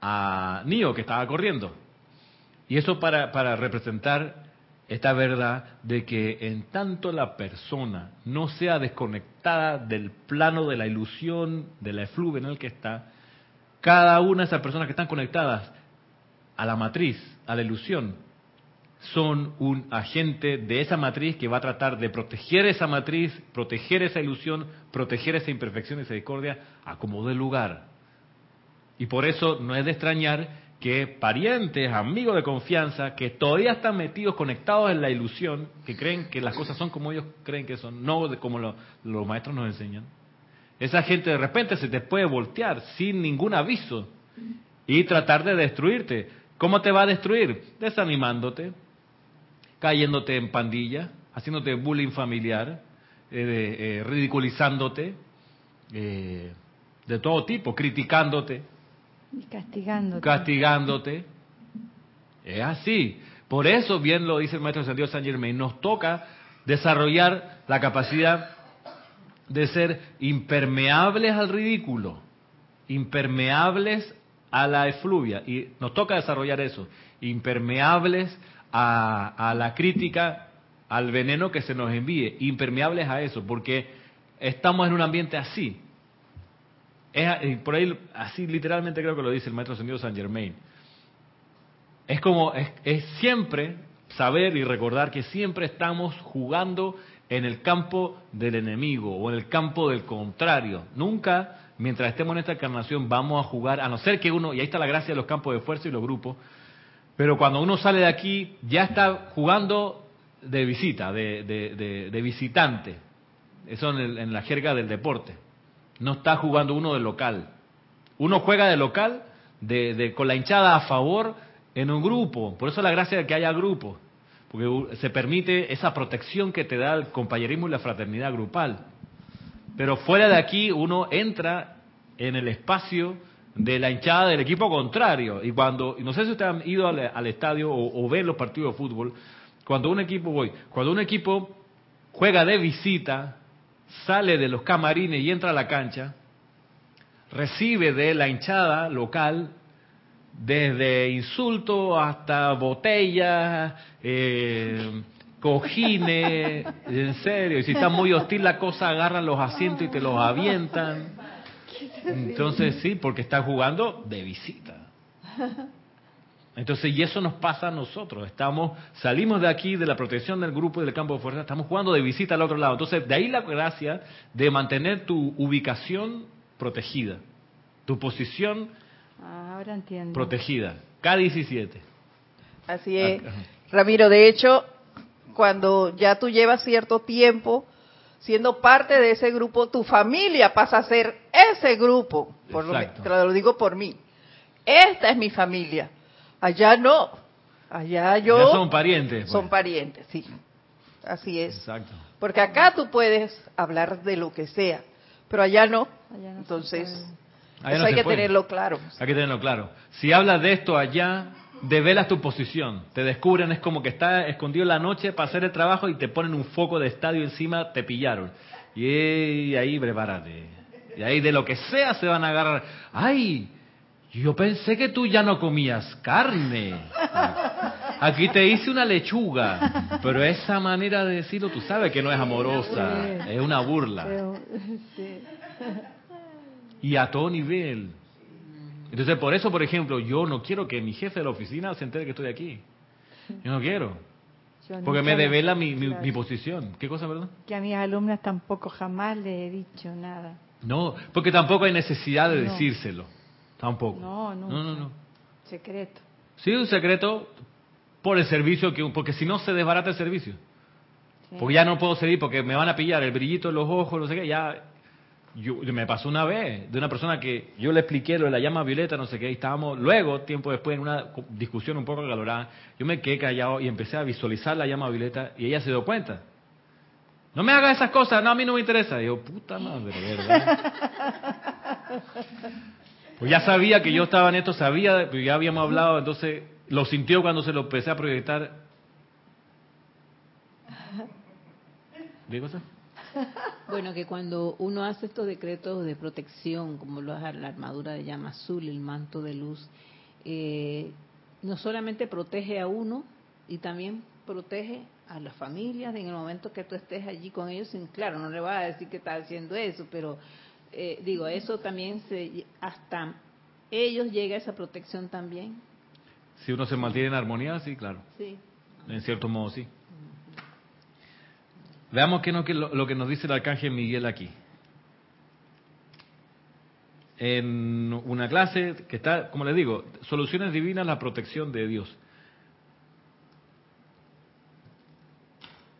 a Neo que estaba corriendo. Y eso para, para representar esta verdad de que en tanto la persona no sea desconectada del plano de la ilusión, de la efluvia en el que está, cada una de esas personas que están conectadas a la matriz, a la ilusión, son un agente de esa matriz que va a tratar de proteger esa matriz, proteger esa ilusión, proteger esa imperfección, esa discordia, a como de lugar. Y por eso no es de extrañar que parientes, amigos de confianza, que todavía están metidos, conectados en la ilusión, que creen que las cosas son como ellos creen que son, no como los maestros nos enseñan. Esa gente de repente se te puede voltear sin ningún aviso y tratar de destruirte. ¿Cómo te va a destruir? Desanimándote, cayéndote en pandilla, haciéndote bullying familiar, eh, eh, ridiculizándote, eh, de todo tipo, criticándote. Y castigándote. Castigándote. Es así. Por eso, bien lo dice el maestro Dios San Germain, nos toca desarrollar la capacidad de ser impermeables al ridículo, impermeables a la efluvia. Y nos toca desarrollar eso, impermeables a, la crítica, al veneno que se nos envíe, impermeables a eso, porque estamos en un ambiente así. Es, por ahí, así literalmente creo que lo dice el maestro Ascendido San Germain. Es como, es, es siempre saber y recordar que siempre estamos jugando en el campo del enemigo o en el campo del contrario. Nunca, mientras estemos en esta encarnación, vamos a jugar, a no ser que uno, y ahí está la gracia de los campos de fuerza y los grupos, pero cuando uno sale de aquí, ya está jugando de visita, de, de, visitante. Eso en, la jerga del deporte. No está jugando uno de local. Uno juega de local de, con la hinchada a favor en un grupo. Por eso la gracia de que haya grupos. Porque se permite esa protección que te da el compañerismo y la fraternidad grupal. Pero fuera de aquí uno entra en el espacio de la hinchada del equipo contrario. Y cuando, no sé si ustedes han ido al, estadio o, ven los partidos de fútbol, cuando un equipo, voy, cuando un equipo juega de visita, sale de los camarines y entra a la cancha, recibe de la hinchada local desde insultos hasta botellas, eh, cojines, en serio, y si está muy hostil la cosa, agarran los asientos y te los avientan. Entonces sí, porque está jugando de visita. Entonces, y eso nos pasa a nosotros. Estamos, salimos de aquí, de la protección del grupo y del campo de fuerza, estamos jugando de visita al otro lado. Entonces, de ahí la gracia de mantener tu ubicación protegida, tu posición Ahora entiendo. protegida. K17. Así es. Ramiro, de hecho, cuando ya tú llevas cierto tiempo siendo parte de ese grupo, tu familia pasa a ser ese grupo. Por lo, te lo digo por mí. Esta es mi familia. Allá no. Allá yo. son parientes. Pues. Son parientes, sí. Así es. Exacto. Porque acá tú puedes hablar de lo que sea, pero allá no. Entonces, eso hay que tenerlo claro. Hay que tenerlo claro. Si hablas de esto allá, develas tu posición, te descubren, es como que está escondido en la noche para hacer el trabajo y te ponen un foco de estadio encima, te pillaron. Y ahí prepárate. Y ahí de lo que sea se van a agarrar. ¡Ay! Yo pensé que tú ya no comías carne. Aquí te hice una lechuga. Pero esa manera de decirlo, tú sabes que no es amorosa, es una burla. <laughs> Y a todo nivel. Entonces, por eso, por ejemplo, yo no quiero que mi jefe de la oficina se entere que estoy aquí. Yo no quiero. Porque me devela mi, mi, posición. ¿Qué cosa, verdad? Que a mis alumnas tampoco jamás le he dicho nada. No, porque tampoco hay necesidad de decírselo. Tampoco. No, no, no, no. Secreto. Sí, un secreto por el servicio, que porque si no se desbarata el servicio. Porque ya no puedo seguir porque me van a pillar el brillito en los ojos, no sé qué, ya yo, me pasó una vez de una persona que yo le expliqué lo de la llama violeta, no sé qué, y estábamos luego, tiempo después, en una discusión un poco acalorada, yo me quedé callado y empecé a visualizar la llama violeta y ella se dio cuenta. No me hagas esas cosas, no, a mí no me interesa. Y yo, puta madre, ¿verdad? Pues ya sabía que yo estaba en esto, sabía, ya habíamos hablado, entonces lo sintió cuando se lo empecé a proyectar. ¿Qué cosa? Bueno, que cuando uno hace estos decretos de protección, como lo hace la armadura de llama azul, el manto de luz, eh, no solamente protege a uno, y también protege a las familias en el momento que tú estés allí con ellos. Claro, no le vas a decir que está haciendo eso, pero eh, digo, eso también se hasta ellos llega esa protección también. Si uno se mantiene en armonía, sí, claro. Sí. En cierto modo, sí. Veamos qué es lo que nos dice el arcángel Miguel aquí. En una clase que está, como les digo, soluciones divinas, la protección de Dios.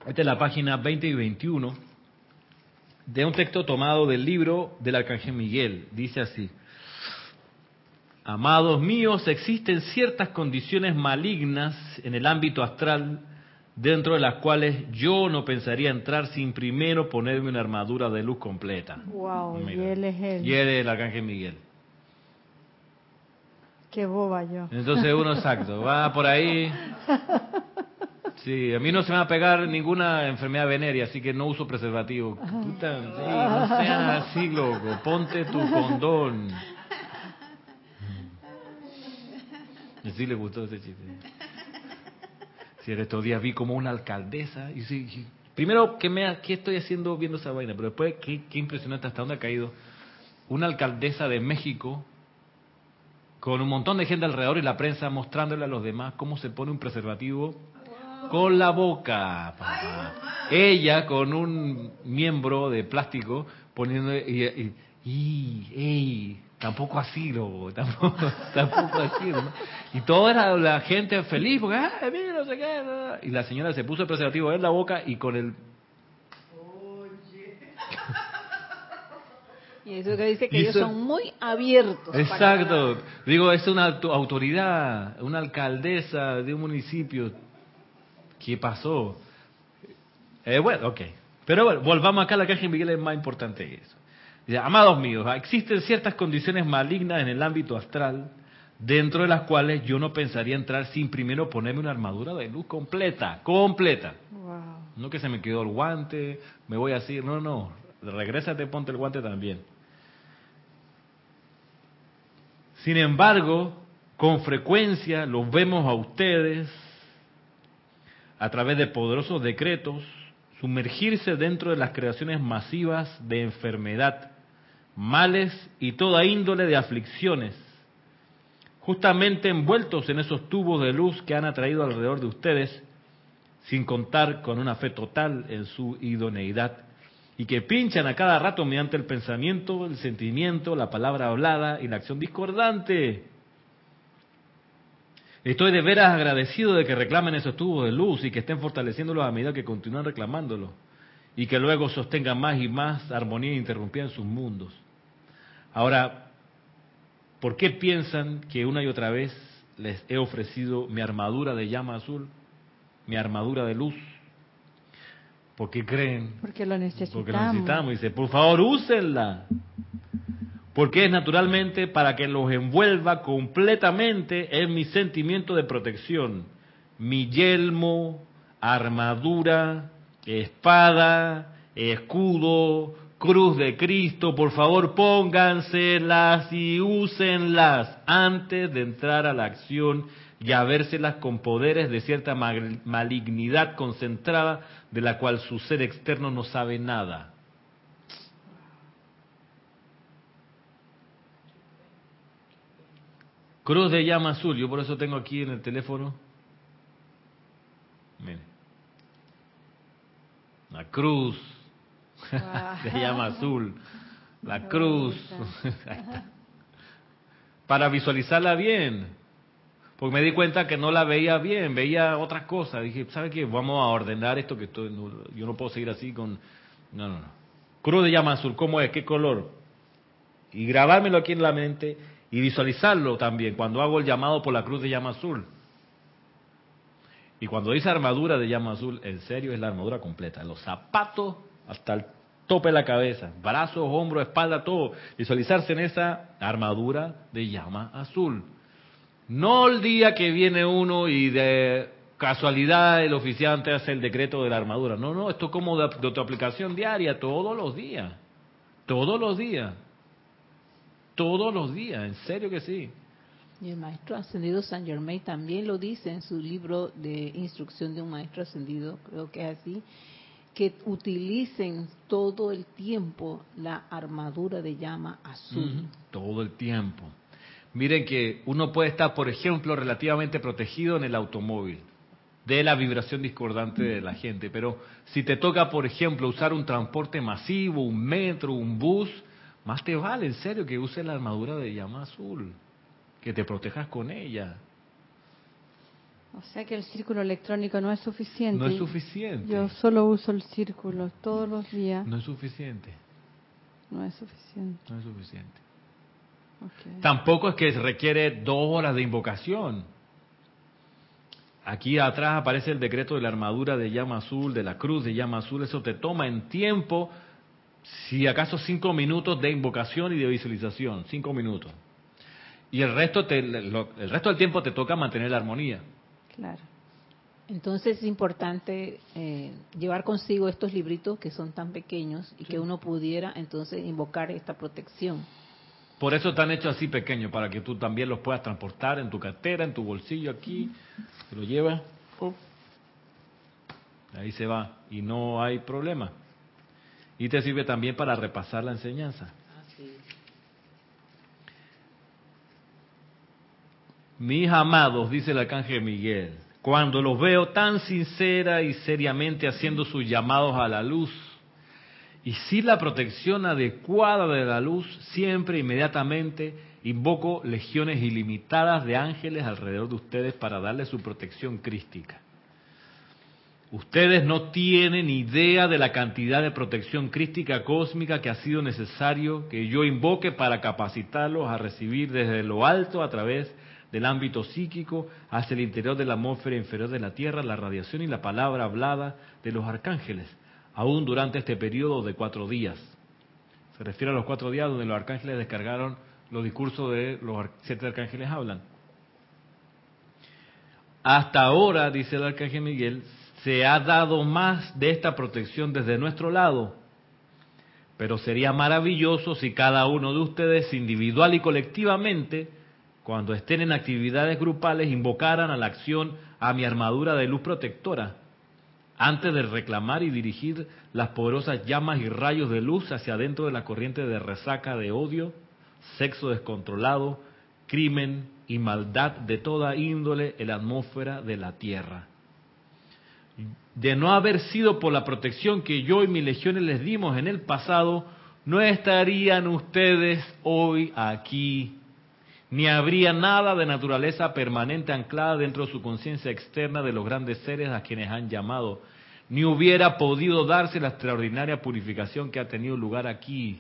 Esta es la página 20 y 21 de un texto tomado del libro del Arcángel Miguel. Dice así, Amados míos, existen ciertas condiciones malignas en el ámbito astral dentro de las cuales yo no pensaría entrar sin primero ponerme una armadura de luz completa. Wow, y él es él. Y él es el Arcángel Miguel. Qué boba yo. Entonces uno exacto, va por ahí <laughs> Sí, a mí no se me va a pegar ninguna enfermedad venérea, así que no uso preservativo. Puta, sí, no seas así, loco. Ponte tu condón. <laughs> Sí le gustó ese chiste. Sí, estos días vi como una alcaldesa y sí, primero, ¿qué, me, ¿qué estoy haciendo viendo esa vaina? Pero después, qué, qué impresionante hasta dónde ha caído. Una alcaldesa de México con un montón de gente alrededor y la prensa mostrándole a los demás cómo se pone un preservativo con la boca, Ella con un miembro de plástico poniendo y, y, tampoco así, loco, tampoco, <laughs> tampoco así, Y toda la, gente feliz porque, ah, mira, no sé qué, y la señora se puso el preservativo en la boca y con el <laughs> Y eso que dice que ellos son muy abiertos. Exacto. Digo, es una autoridad, una alcaldesa de un municipio ¿Qué pasó? Eh, bueno, ok. Pero bueno, volvamos acá a la caja Miguel es más importante que eso. Dice, Amados míos, existen ciertas condiciones malignas en el ámbito astral, dentro de las cuales yo no pensaría entrar sin primero ponerme una armadura de luz completa, completa. No que se me quedó el guante, me voy así, no, no, regrésate, ponte el guante también. Sin embargo, con frecuencia los vemos a ustedes a través de poderosos decretos, sumergirse dentro de las creaciones masivas de enfermedad, males y toda índole de aflicciones, justamente envueltos en esos tubos de luz que han atraído alrededor de ustedes, sin contar con una fe total en su idoneidad, y que pinchan a cada rato mediante el pensamiento, el sentimiento, la palabra hablada y la acción discordante Estoy de veras agradecido de que reclamen esos tubos de luz y que estén fortaleciéndolos a medida que continúan reclamándolos y que luego sostengan más y más armonía interrumpida en sus mundos. Ahora, ¿por qué piensan que una y otra vez les he ofrecido mi armadura de llama azul, mi armadura de luz? ¿Por qué creen? Porque lo necesitamos. Porque lo necesitamos. Dice, por favor, úsenla porque es naturalmente para que los envuelva completamente en mi sentimiento de protección, mi yelmo, armadura, espada, escudo, cruz de Cristo, por favor pónganselas y úsenlas antes de entrar a la acción y a vérselas con poderes de cierta malignidad concentrada de la cual su ser externo no sabe nada. Cruz de llama azul, yo por eso tengo aquí en el teléfono. La cruz de llama <laughs> azul. La cruz. <laughs> Para visualizarla bien. Porque me di cuenta que no la veía bien, veía otras cosas. Dije, ¿sabe qué? Vamos a ordenar esto que estoy, yo no puedo seguir así con... No, no, no. Cruz de llama azul, ¿cómo es? ¿Qué color? Y grabármelo aquí en la mente y visualizarlo también cuando hago el llamado por la cruz de llama azul. Y cuando dice armadura de llama azul, en serio es la armadura completa, los zapatos hasta el tope de la cabeza, brazos, hombros, espalda, todo. Visualizarse en esa armadura de llama azul. No el día que viene uno y de casualidad el oficiante hace el decreto de la armadura. No, no, esto es como de, de tu aplicación diaria, todos los días. Todos los días todos los días, en serio que sí. Y el maestro ascendido San Germain también lo dice en su libro de instrucción de un maestro ascendido, creo que es así, que utilicen todo el tiempo la armadura de llama azul. todo el tiempo. Miren que uno puede estar, por ejemplo, relativamente protegido en el automóvil de la vibración discordante de la gente, pero si te toca, por ejemplo, usar un transporte masivo, un metro, un bus, más te vale, en serio, que uses la armadura de llama azul, que te protejas con ella. O sea que el círculo electrónico no es suficiente. No es suficiente. Yo solo uso el círculo todos los días. No es suficiente. No es suficiente. No es suficiente. Tampoco es que requiere dos horas de invocación. Aquí atrás aparece el decreto de la armadura de llama azul, de la cruz de llama azul. Eso te toma en tiempo, si acaso cinco minutos de invocación y de visualización, cinco minutos. Y el resto, te, el resto del tiempo te toca mantener la armonía. Claro. Entonces es importante eh, llevar consigo estos libritos que son tan pequeños y que uno pudiera entonces invocar esta protección. Por eso están hechos así pequeños, para que tú también los puedas transportar en tu cartera, en tu bolsillo aquí, te lo llevas, ahí se va y no hay problema. Y te sirve también para repasar la enseñanza. Mis amados, dice el arcángel Miguel, cuando los veo tan sincera y seriamente haciendo sus llamados a la luz, y sin la protección adecuada de la luz, siempre inmediatamente invoco legiones ilimitadas de ángeles alrededor de ustedes para darles su protección crística. Ustedes no tienen idea de la cantidad de protección crística cósmica que ha sido necesario que yo invoque para capacitarlos a recibir desde lo alto a través del ámbito psíquico hacia el interior de la atmósfera inferior de la Tierra la radiación y la palabra hablada de los arcángeles aún durante este periodo de cuatro días. Se refiere a los cuatro días donde los arcángeles descargaron los discursos de los siete arcángeles hablan. Hasta ahora, dice el arcángel Miguel, se ha dado más de esta protección desde nuestro lado, pero sería maravilloso si cada uno de ustedes, individual y colectivamente, cuando estén en actividades grupales, invocaran a la acción a mi armadura de luz protectora antes de reclamar y dirigir las poderosas llamas y rayos de luz hacia adentro de la corriente de resaca de odio, sexo descontrolado, crimen y maldad de toda índole en la atmósfera de la tierra. De no haber sido por la protección que yo y mis legiones les dimos en el pasado, no estarían ustedes hoy aquí, ni habría nada de naturaleza permanente anclada dentro de su conciencia externa de los grandes seres a quienes han llamado ni hubiera podido darse la extraordinaria purificación que ha tenido lugar aquí.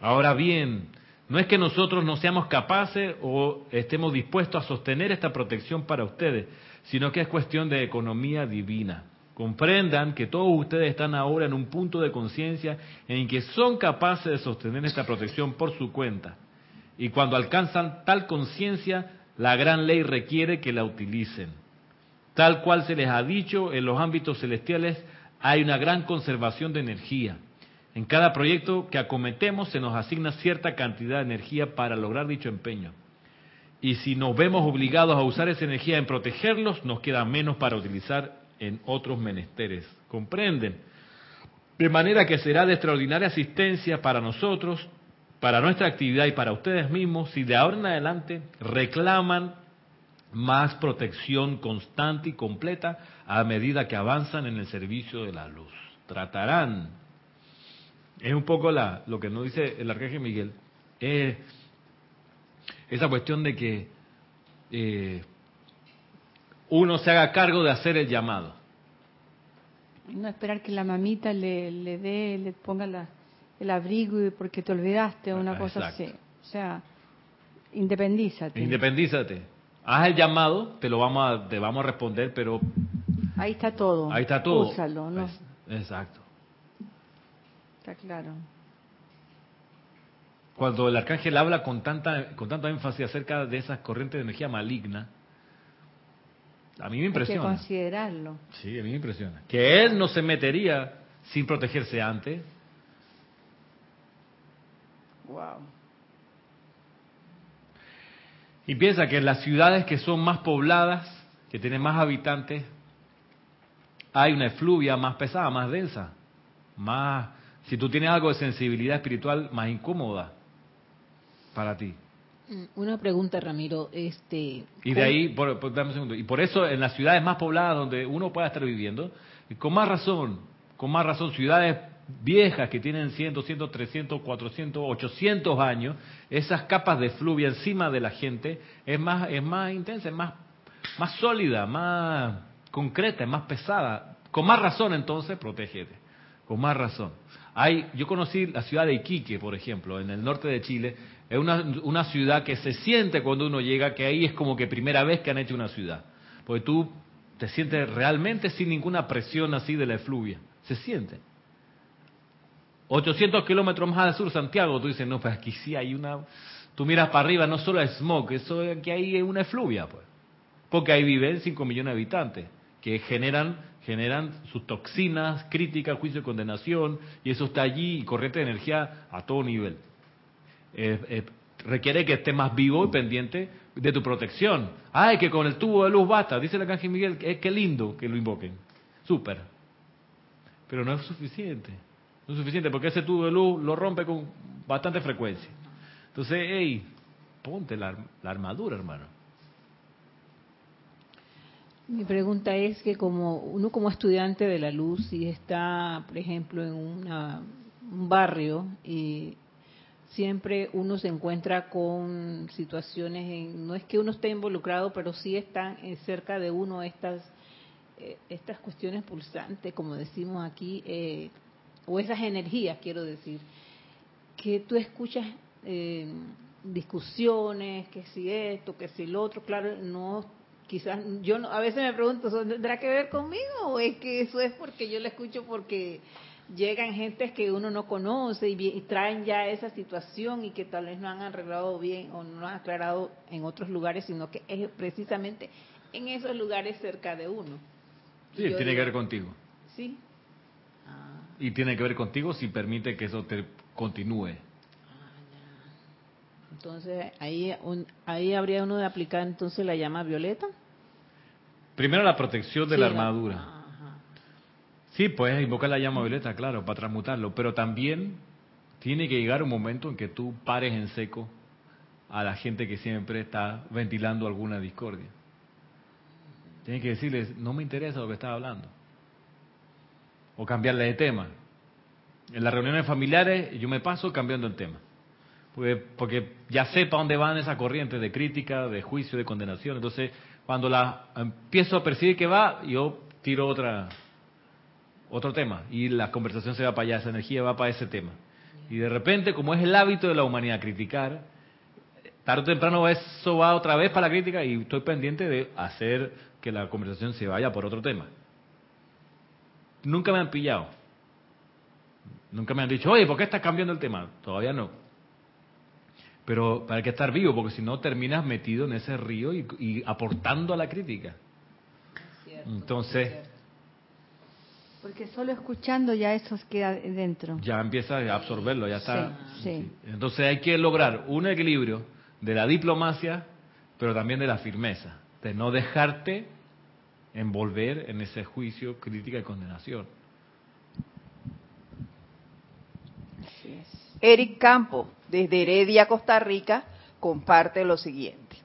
Ahora bien, no es que nosotros no seamos capaces o estemos dispuestos a sostener esta protección para ustedes, sino que es cuestión de economía divina. Comprendan que todos ustedes están ahora en un punto de conciencia en que son capaces de sostener esta protección por su cuenta. Y cuando alcanzan tal conciencia, la gran ley requiere que la utilicen. Tal cual se les ha dicho, en los ámbitos celestiales hay una gran conservación de energía. En cada proyecto que acometemos se nos asigna cierta cantidad de energía para lograr dicho empeño. Y si nos vemos obligados a usar esa energía en protegerlos, nos queda menos para utilizar en otros menesteres. ¿Comprenden? De manera que será de extraordinaria asistencia para nosotros, para nuestra actividad y para ustedes mismos si de ahora en adelante reclaman más protección constante y completa a medida que avanzan en el servicio de la luz. Tratarán, es un poco la, lo que nos dice el arcángel Miguel, es esa cuestión de que eh, uno se haga cargo de hacer el llamado. No esperar que la mamita le dé, le ponga la, el abrigo porque te olvidaste, una cosa así. O sea, independízate. Independízate haz el llamado, te lo vamos a, te vamos a responder, pero ahí está todo. Ahí está todo. Úsalo, ¿no? exacto. Está claro. Cuando el arcángel habla con tanta con tanta énfasis acerca de esas corrientes de energía maligna, a mí me impresiona. Hay que considerarlo. Sí, a mí me impresiona. Que él no se metería sin protegerse antes. Wow. Y piensa que en las ciudades que son más pobladas, que tienen más habitantes, hay una efluvia más pesada, más densa, más, si tú tienes algo de sensibilidad espiritual, más incómoda para ti. Mm, una pregunta, Ramiro. Este, y de ahí, por, dame un segundo, y por eso en las ciudades más pobladas donde uno pueda estar viviendo, y con más razón, con más razón, ciudades viejas que tienen 100, 200, 300, 400, 800 años, esas capas de fluvia encima de la gente es más, es más intensa, es más, más sólida, más concreta, es más pesada. Con más razón entonces, protégete. Con más razón. Hay, yo conocí la ciudad de Iquique, por ejemplo, en el norte de Chile, es una, una ciudad que se siente cuando uno llega, que ahí es como que primera vez que han hecho una ciudad. Porque tú te sientes realmente sin ninguna presión así de la efluvia. Se siente. 800 kilómetros más al sur, Santiago, tú dices, no, pues aquí sí hay una... Tú miras para arriba, no solo es smog, eso aquí hay una efluvia, pues. Porque ahí viven 5 millones de habitantes que generan generan sus toxinas, críticas, juicio y condenación, y eso está allí y corriente de energía a todo nivel. Eh, eh, requiere que estés más vivo y pendiente de tu protección. Ay, que con el tubo de luz basta, dice el arcángel Miguel, es que lindo que lo invoquen. Súper. Pero no es suficiente. No es suficiente porque ese tubo de luz lo rompe con bastante frecuencia. Entonces, hey, ponte la armadura, hermano. Mi pregunta es que como uno como estudiante de la luz, y está, por ejemplo, en un barrio y siempre uno se encuentra con situaciones, no es que uno esté involucrado, pero sí están cerca de uno estas eh, estas cuestiones pulsantes, como decimos aquí, eh, o esas energías, quiero decir, que tú escuchas eh, discusiones, que si esto, que si lo otro, claro, no quizás yo a veces me pregunto, ¿tendrá que ver conmigo o es que eso es porque yo lo escucho porque llegan gentes que uno no conoce y, traen ya esa situación y que tal vez no han arreglado bien o no han aclarado en otros lugares, sino que es precisamente en esos lugares cerca de uno. Sí, tiene que ver contigo. Sí. Ah. Y tiene que ver contigo si permite que eso te continúe. Entonces, ahí, ahí habría uno de aplicar entonces la llama violeta. Primero la protección de la armadura. Sí, puedes invocar la llama violeta, claro, para transmutarlo, pero también tiene que llegar un momento en que tú pares en seco a la gente que siempre está ventilando alguna discordia. Tienes que decirles, no me interesa lo que estás hablando. O cambiarle de tema. En las reuniones familiares yo me paso cambiando el tema. Porque, ya sé para dónde van esa corriente de crítica, de juicio, de condenación. Entonces, cuando la empiezo a percibir que va, yo tiro otra otro tema y la conversación se va para allá, esa energía va para ese tema. Y de repente, como es el hábito de la humanidad criticar, tarde o temprano eso va otra vez para la crítica y estoy pendiente de hacer que la conversación se vaya por otro tema. Nunca me han pillado. Nunca me han dicho, oye, ¿por qué estás cambiando el tema? Todavía no. Pero para que estar vivo, porque si no terminas metido en ese río y, aportando a la crítica. Entonces, porque solo escuchando ya eso queda dentro. Ya empieza a absorberlo, ya está. Entonces hay que lograr un equilibrio de la diplomacia, pero también de la firmeza, de no dejarte envolver en ese juicio, crítica y condenación. Eric Campo, desde Heredia, Costa Rica, comparte lo siguiente.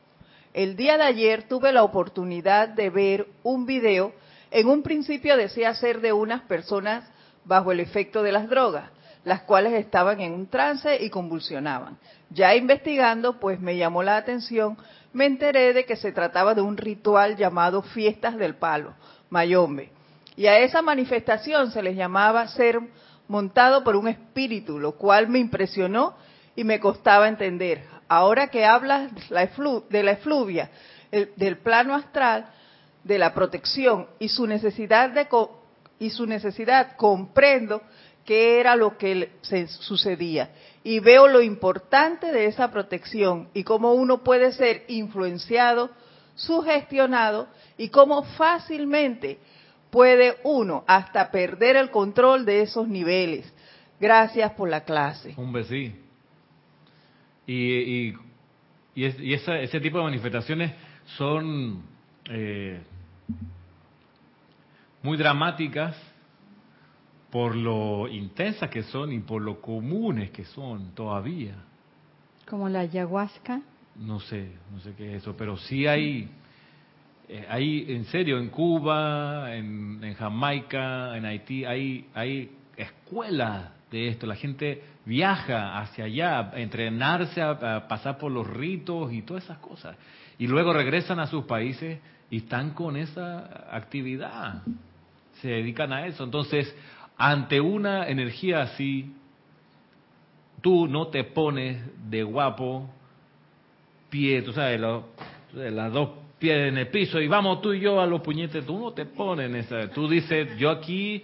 El día de ayer tuve la oportunidad de ver un video en un principio decía ser de unas personas bajo el efecto de las drogas, las cuales estaban en un trance y convulsionaban. Ya investigando, pues me llamó la atención, me enteré de que se trataba de un ritual llamado Fiestas del Palo, Mayombe. Y a esa manifestación se les llamaba ser montado por un espíritu, lo cual me impresionó y me costaba entender. Ahora que hablas de la efluvia, del plano astral, de la protección y su necesidad de y su necesidad comprendo qué era lo que se sucedía y veo lo importante de esa protección y cómo uno puede ser influenciado, sugestionado y cómo fácilmente puede uno hasta perder el control de esos niveles. Gracias por la clase. Un besí. Y, y, y, ese tipo de manifestaciones son eh, muy dramáticas por lo intensas que son y por lo comunes que son todavía. Como la ayahuasca. no sé, no sé qué es eso, pero sí hay, eh, hay en serio, en Cuba, en, en, Jamaica, en Haití, hay, hay escuelas de esto. La gente viaja hacia allá a entrenarse, a, pasar por los ritos y todas esas cosas. Y luego regresan a sus países y están con esa actividad. Se dedican a eso. Entonces, ante una energía así, tú no te pones de guapo pie, tú sabes, las dos pies en el piso y vamos tú y yo a los puñetes, tú no te pones en esa, tú dices, yo aquí,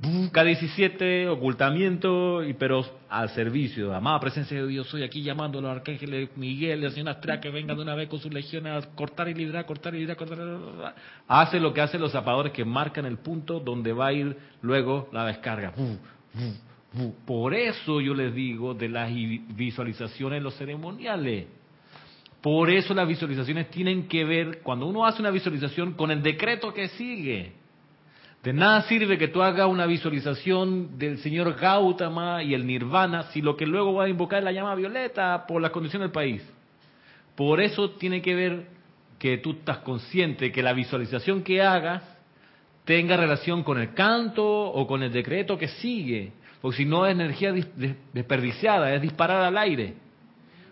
K17, ocultamiento, y pero al servicio, amada presencia de Dios, soy aquí llamando a los arcángeles Miguel y a señor Astrea que vengan de una vez con sus legiones a cortar y librar, cortar y librar, cortar Hace lo que hacen los zapadores que marcan el punto donde va a ir luego la descarga. Por eso yo les digo de las visualizaciones los ceremoniales. Por eso las visualizaciones tienen que ver, cuando uno hace una visualización, con el decreto que sigue. De nada sirve que tú hagas una visualización del señor Gautama y el nirvana si lo que luego va a invocar es la llama violeta por la condición del país. Por eso tiene que ver que tú estás consciente que la visualización que hagas tenga relación con el canto o con el decreto que sigue. Porque si no es energía desperdiciada, es disparar al aire.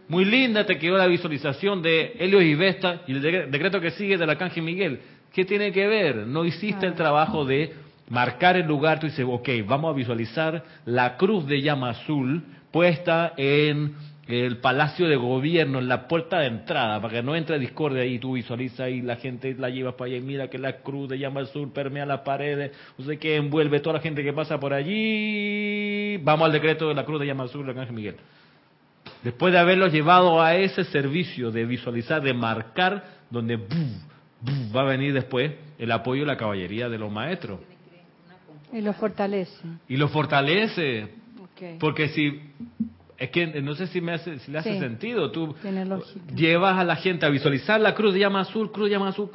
Muy linda te quedó la visualización de Helios y Vesta y el decreto que sigue del Arcángel Miguel. ¿Qué tiene que ver? No hiciste el trabajo de marcar el lugar. Tú dices, ok, vamos a visualizar la cruz de llama azul puesta en el palacio de gobierno, en la puerta de entrada, para que no entre discordia ahí, tú visualizas y la gente la lleva para allá y mira que la cruz de llama azul permea las paredes, no sé qué, envuelve toda la gente que pasa por allí. Vamos al decreto de la cruz de llama azul, Arcángel Miguel. Después de haberlos llevado a ese servicio de visualizar, de marcar, donde va a venir después el apoyo de la caballería de los maestros. Y lo fortalece. Y lo fortalece. Porque si es que no sé si me hace, si le hace sentido. Tú llevas a la gente a visualizar la cruz de llama azul, cruz de llama azul,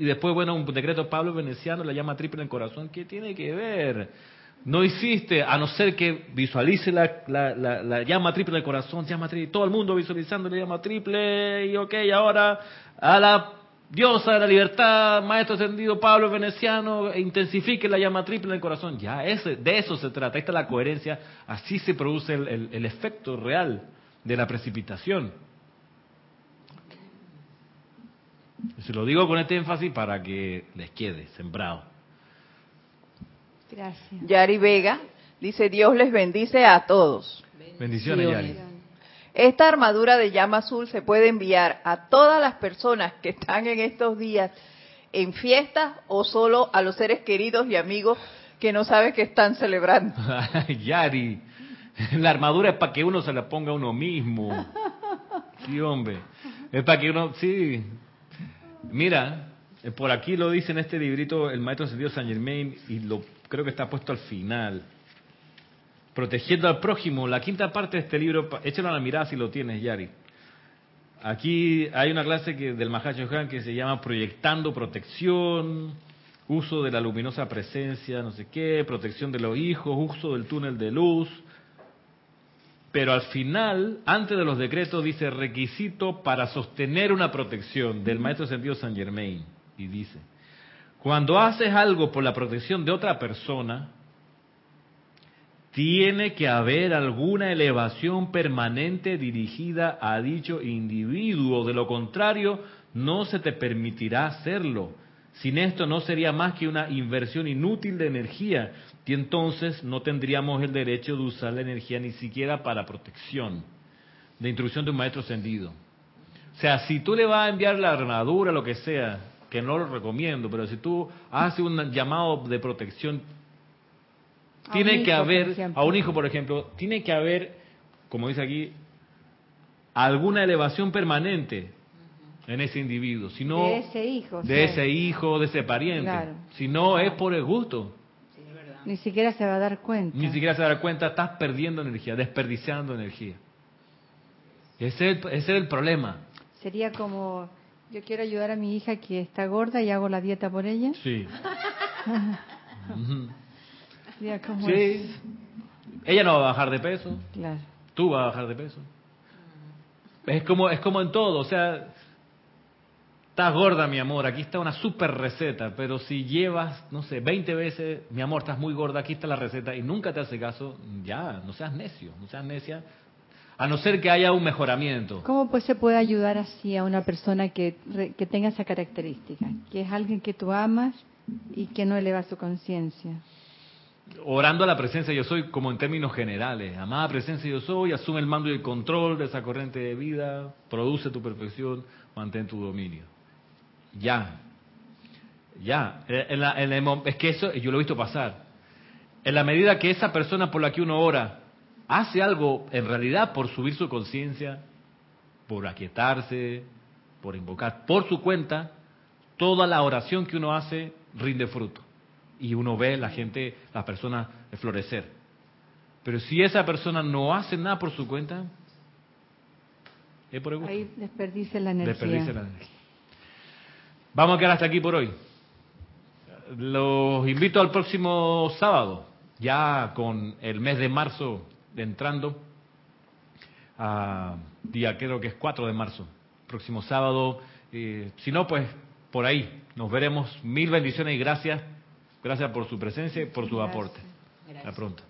y después, bueno, un decreto Pablo Veneciano, la llama triple en el corazón. ¿Qué tiene que ver? No hiciste, a no ser que visualice la, la, llama triple del corazón, llama triple, todo el mundo visualizando la llama triple, y ok, ahora a la diosa de la libertad, maestro ascendido Pablo Veneciano, intensifique la llama triple del corazón. Ya, ese, de eso se trata, ahí está la coherencia, así se produce el, el efecto real de la precipitación. Se lo digo con este énfasis para que les quede sembrado. Gracias. Yari Vega dice, Dios les bendice a todos. Bendiciones, Yari. Esta armadura de llama azul se puede enviar a todas las personas que están en estos días en fiestas o solo a los seres queridos y amigos que no saben que están celebrando. <laughs> Yari, la armadura es para que uno se la ponga a uno mismo. Sí, hombre. Es para que uno, sí. Mira, por aquí lo dice en este librito el maestro San Germain y lo creo que está puesto al final. Protegiendo al prójimo, la quinta parte de este libro, échalo a la mirada si lo tienes, Yari. Aquí hay una clase que, del Mahacho Han que se llama Proyectando Protección, uso de la luminosa presencia, no sé qué, protección de los hijos, uso del túnel de luz. Pero al final, antes de los decretos, dice requisito para sostener una protección del Maestro Sentido San Germain. Y dice, cuando haces algo por la protección de otra persona, tiene que haber alguna elevación permanente dirigida a dicho individuo. De lo contrario, no se te permitirá hacerlo. Sin esto no sería más que una inversión inútil de energía y entonces no tendríamos el derecho de usar la energía ni siquiera para protección, de instrucción de un maestro ascendido. O sea, si tú le vas a enviar la armadura, lo que sea, que no lo recomiendo, pero si tú haces un llamado de protección, tiene que haber, a un hijo por ejemplo, tiene que haber, como dice aquí, alguna elevación permanente en ese individuo. Si no, de ese hijo. De ese hijo, de ese pariente. Si no, es por el gusto. Ni siquiera se va a dar cuenta. Ni siquiera se va a dar cuenta, estás perdiendo energía, desperdiciando energía. Ese ese es el problema. Sería como yo quiero ayudar a mi hija que está gorda y hago la dieta por ella. Sí. <laughs> sí. Ella no va a bajar de peso. Claro. Tú vas a bajar de peso. Es como, es como en todo, o sea, estás gorda, mi amor, aquí está una super receta, pero si llevas, no sé, 20 veces, mi amor, estás muy gorda, aquí está la receta y nunca te hace caso, ya, no seas necio, no seas necia, a no ser que haya un mejoramiento. ¿Cómo pues se puede ayudar así a una persona que, que tenga esa característica, que es alguien que tú amas y que no eleva su conciencia? orando a la presencia yo soy como en términos generales. Amada presencia yo soy, asume el mando y el control de esa corriente de vida, produce tu perfección, mantén tu dominio. Ya. Ya. es que eso yo lo he visto pasar. En la medida que esa persona por la que uno ora hace algo en realidad por subir su conciencia, por aquietarse, por invocar por su cuenta, toda la oración que uno hace rinde fruto y uno ve la gente, las personas florecer. Pero si esa persona no hace nada por su cuenta, es por el gusto. Ahí desperdicia la energía. La energía. Vamos a quedar hasta aquí por hoy. Los invito al próximo sábado, ya con el mes de marzo entrando, a día creo que es 4 de marzo, próximo sábado. Eh, si no, pues por ahí nos veremos. Mil bendiciones y gracias Gracias por su presencia y por su aporte. Hasta pronto.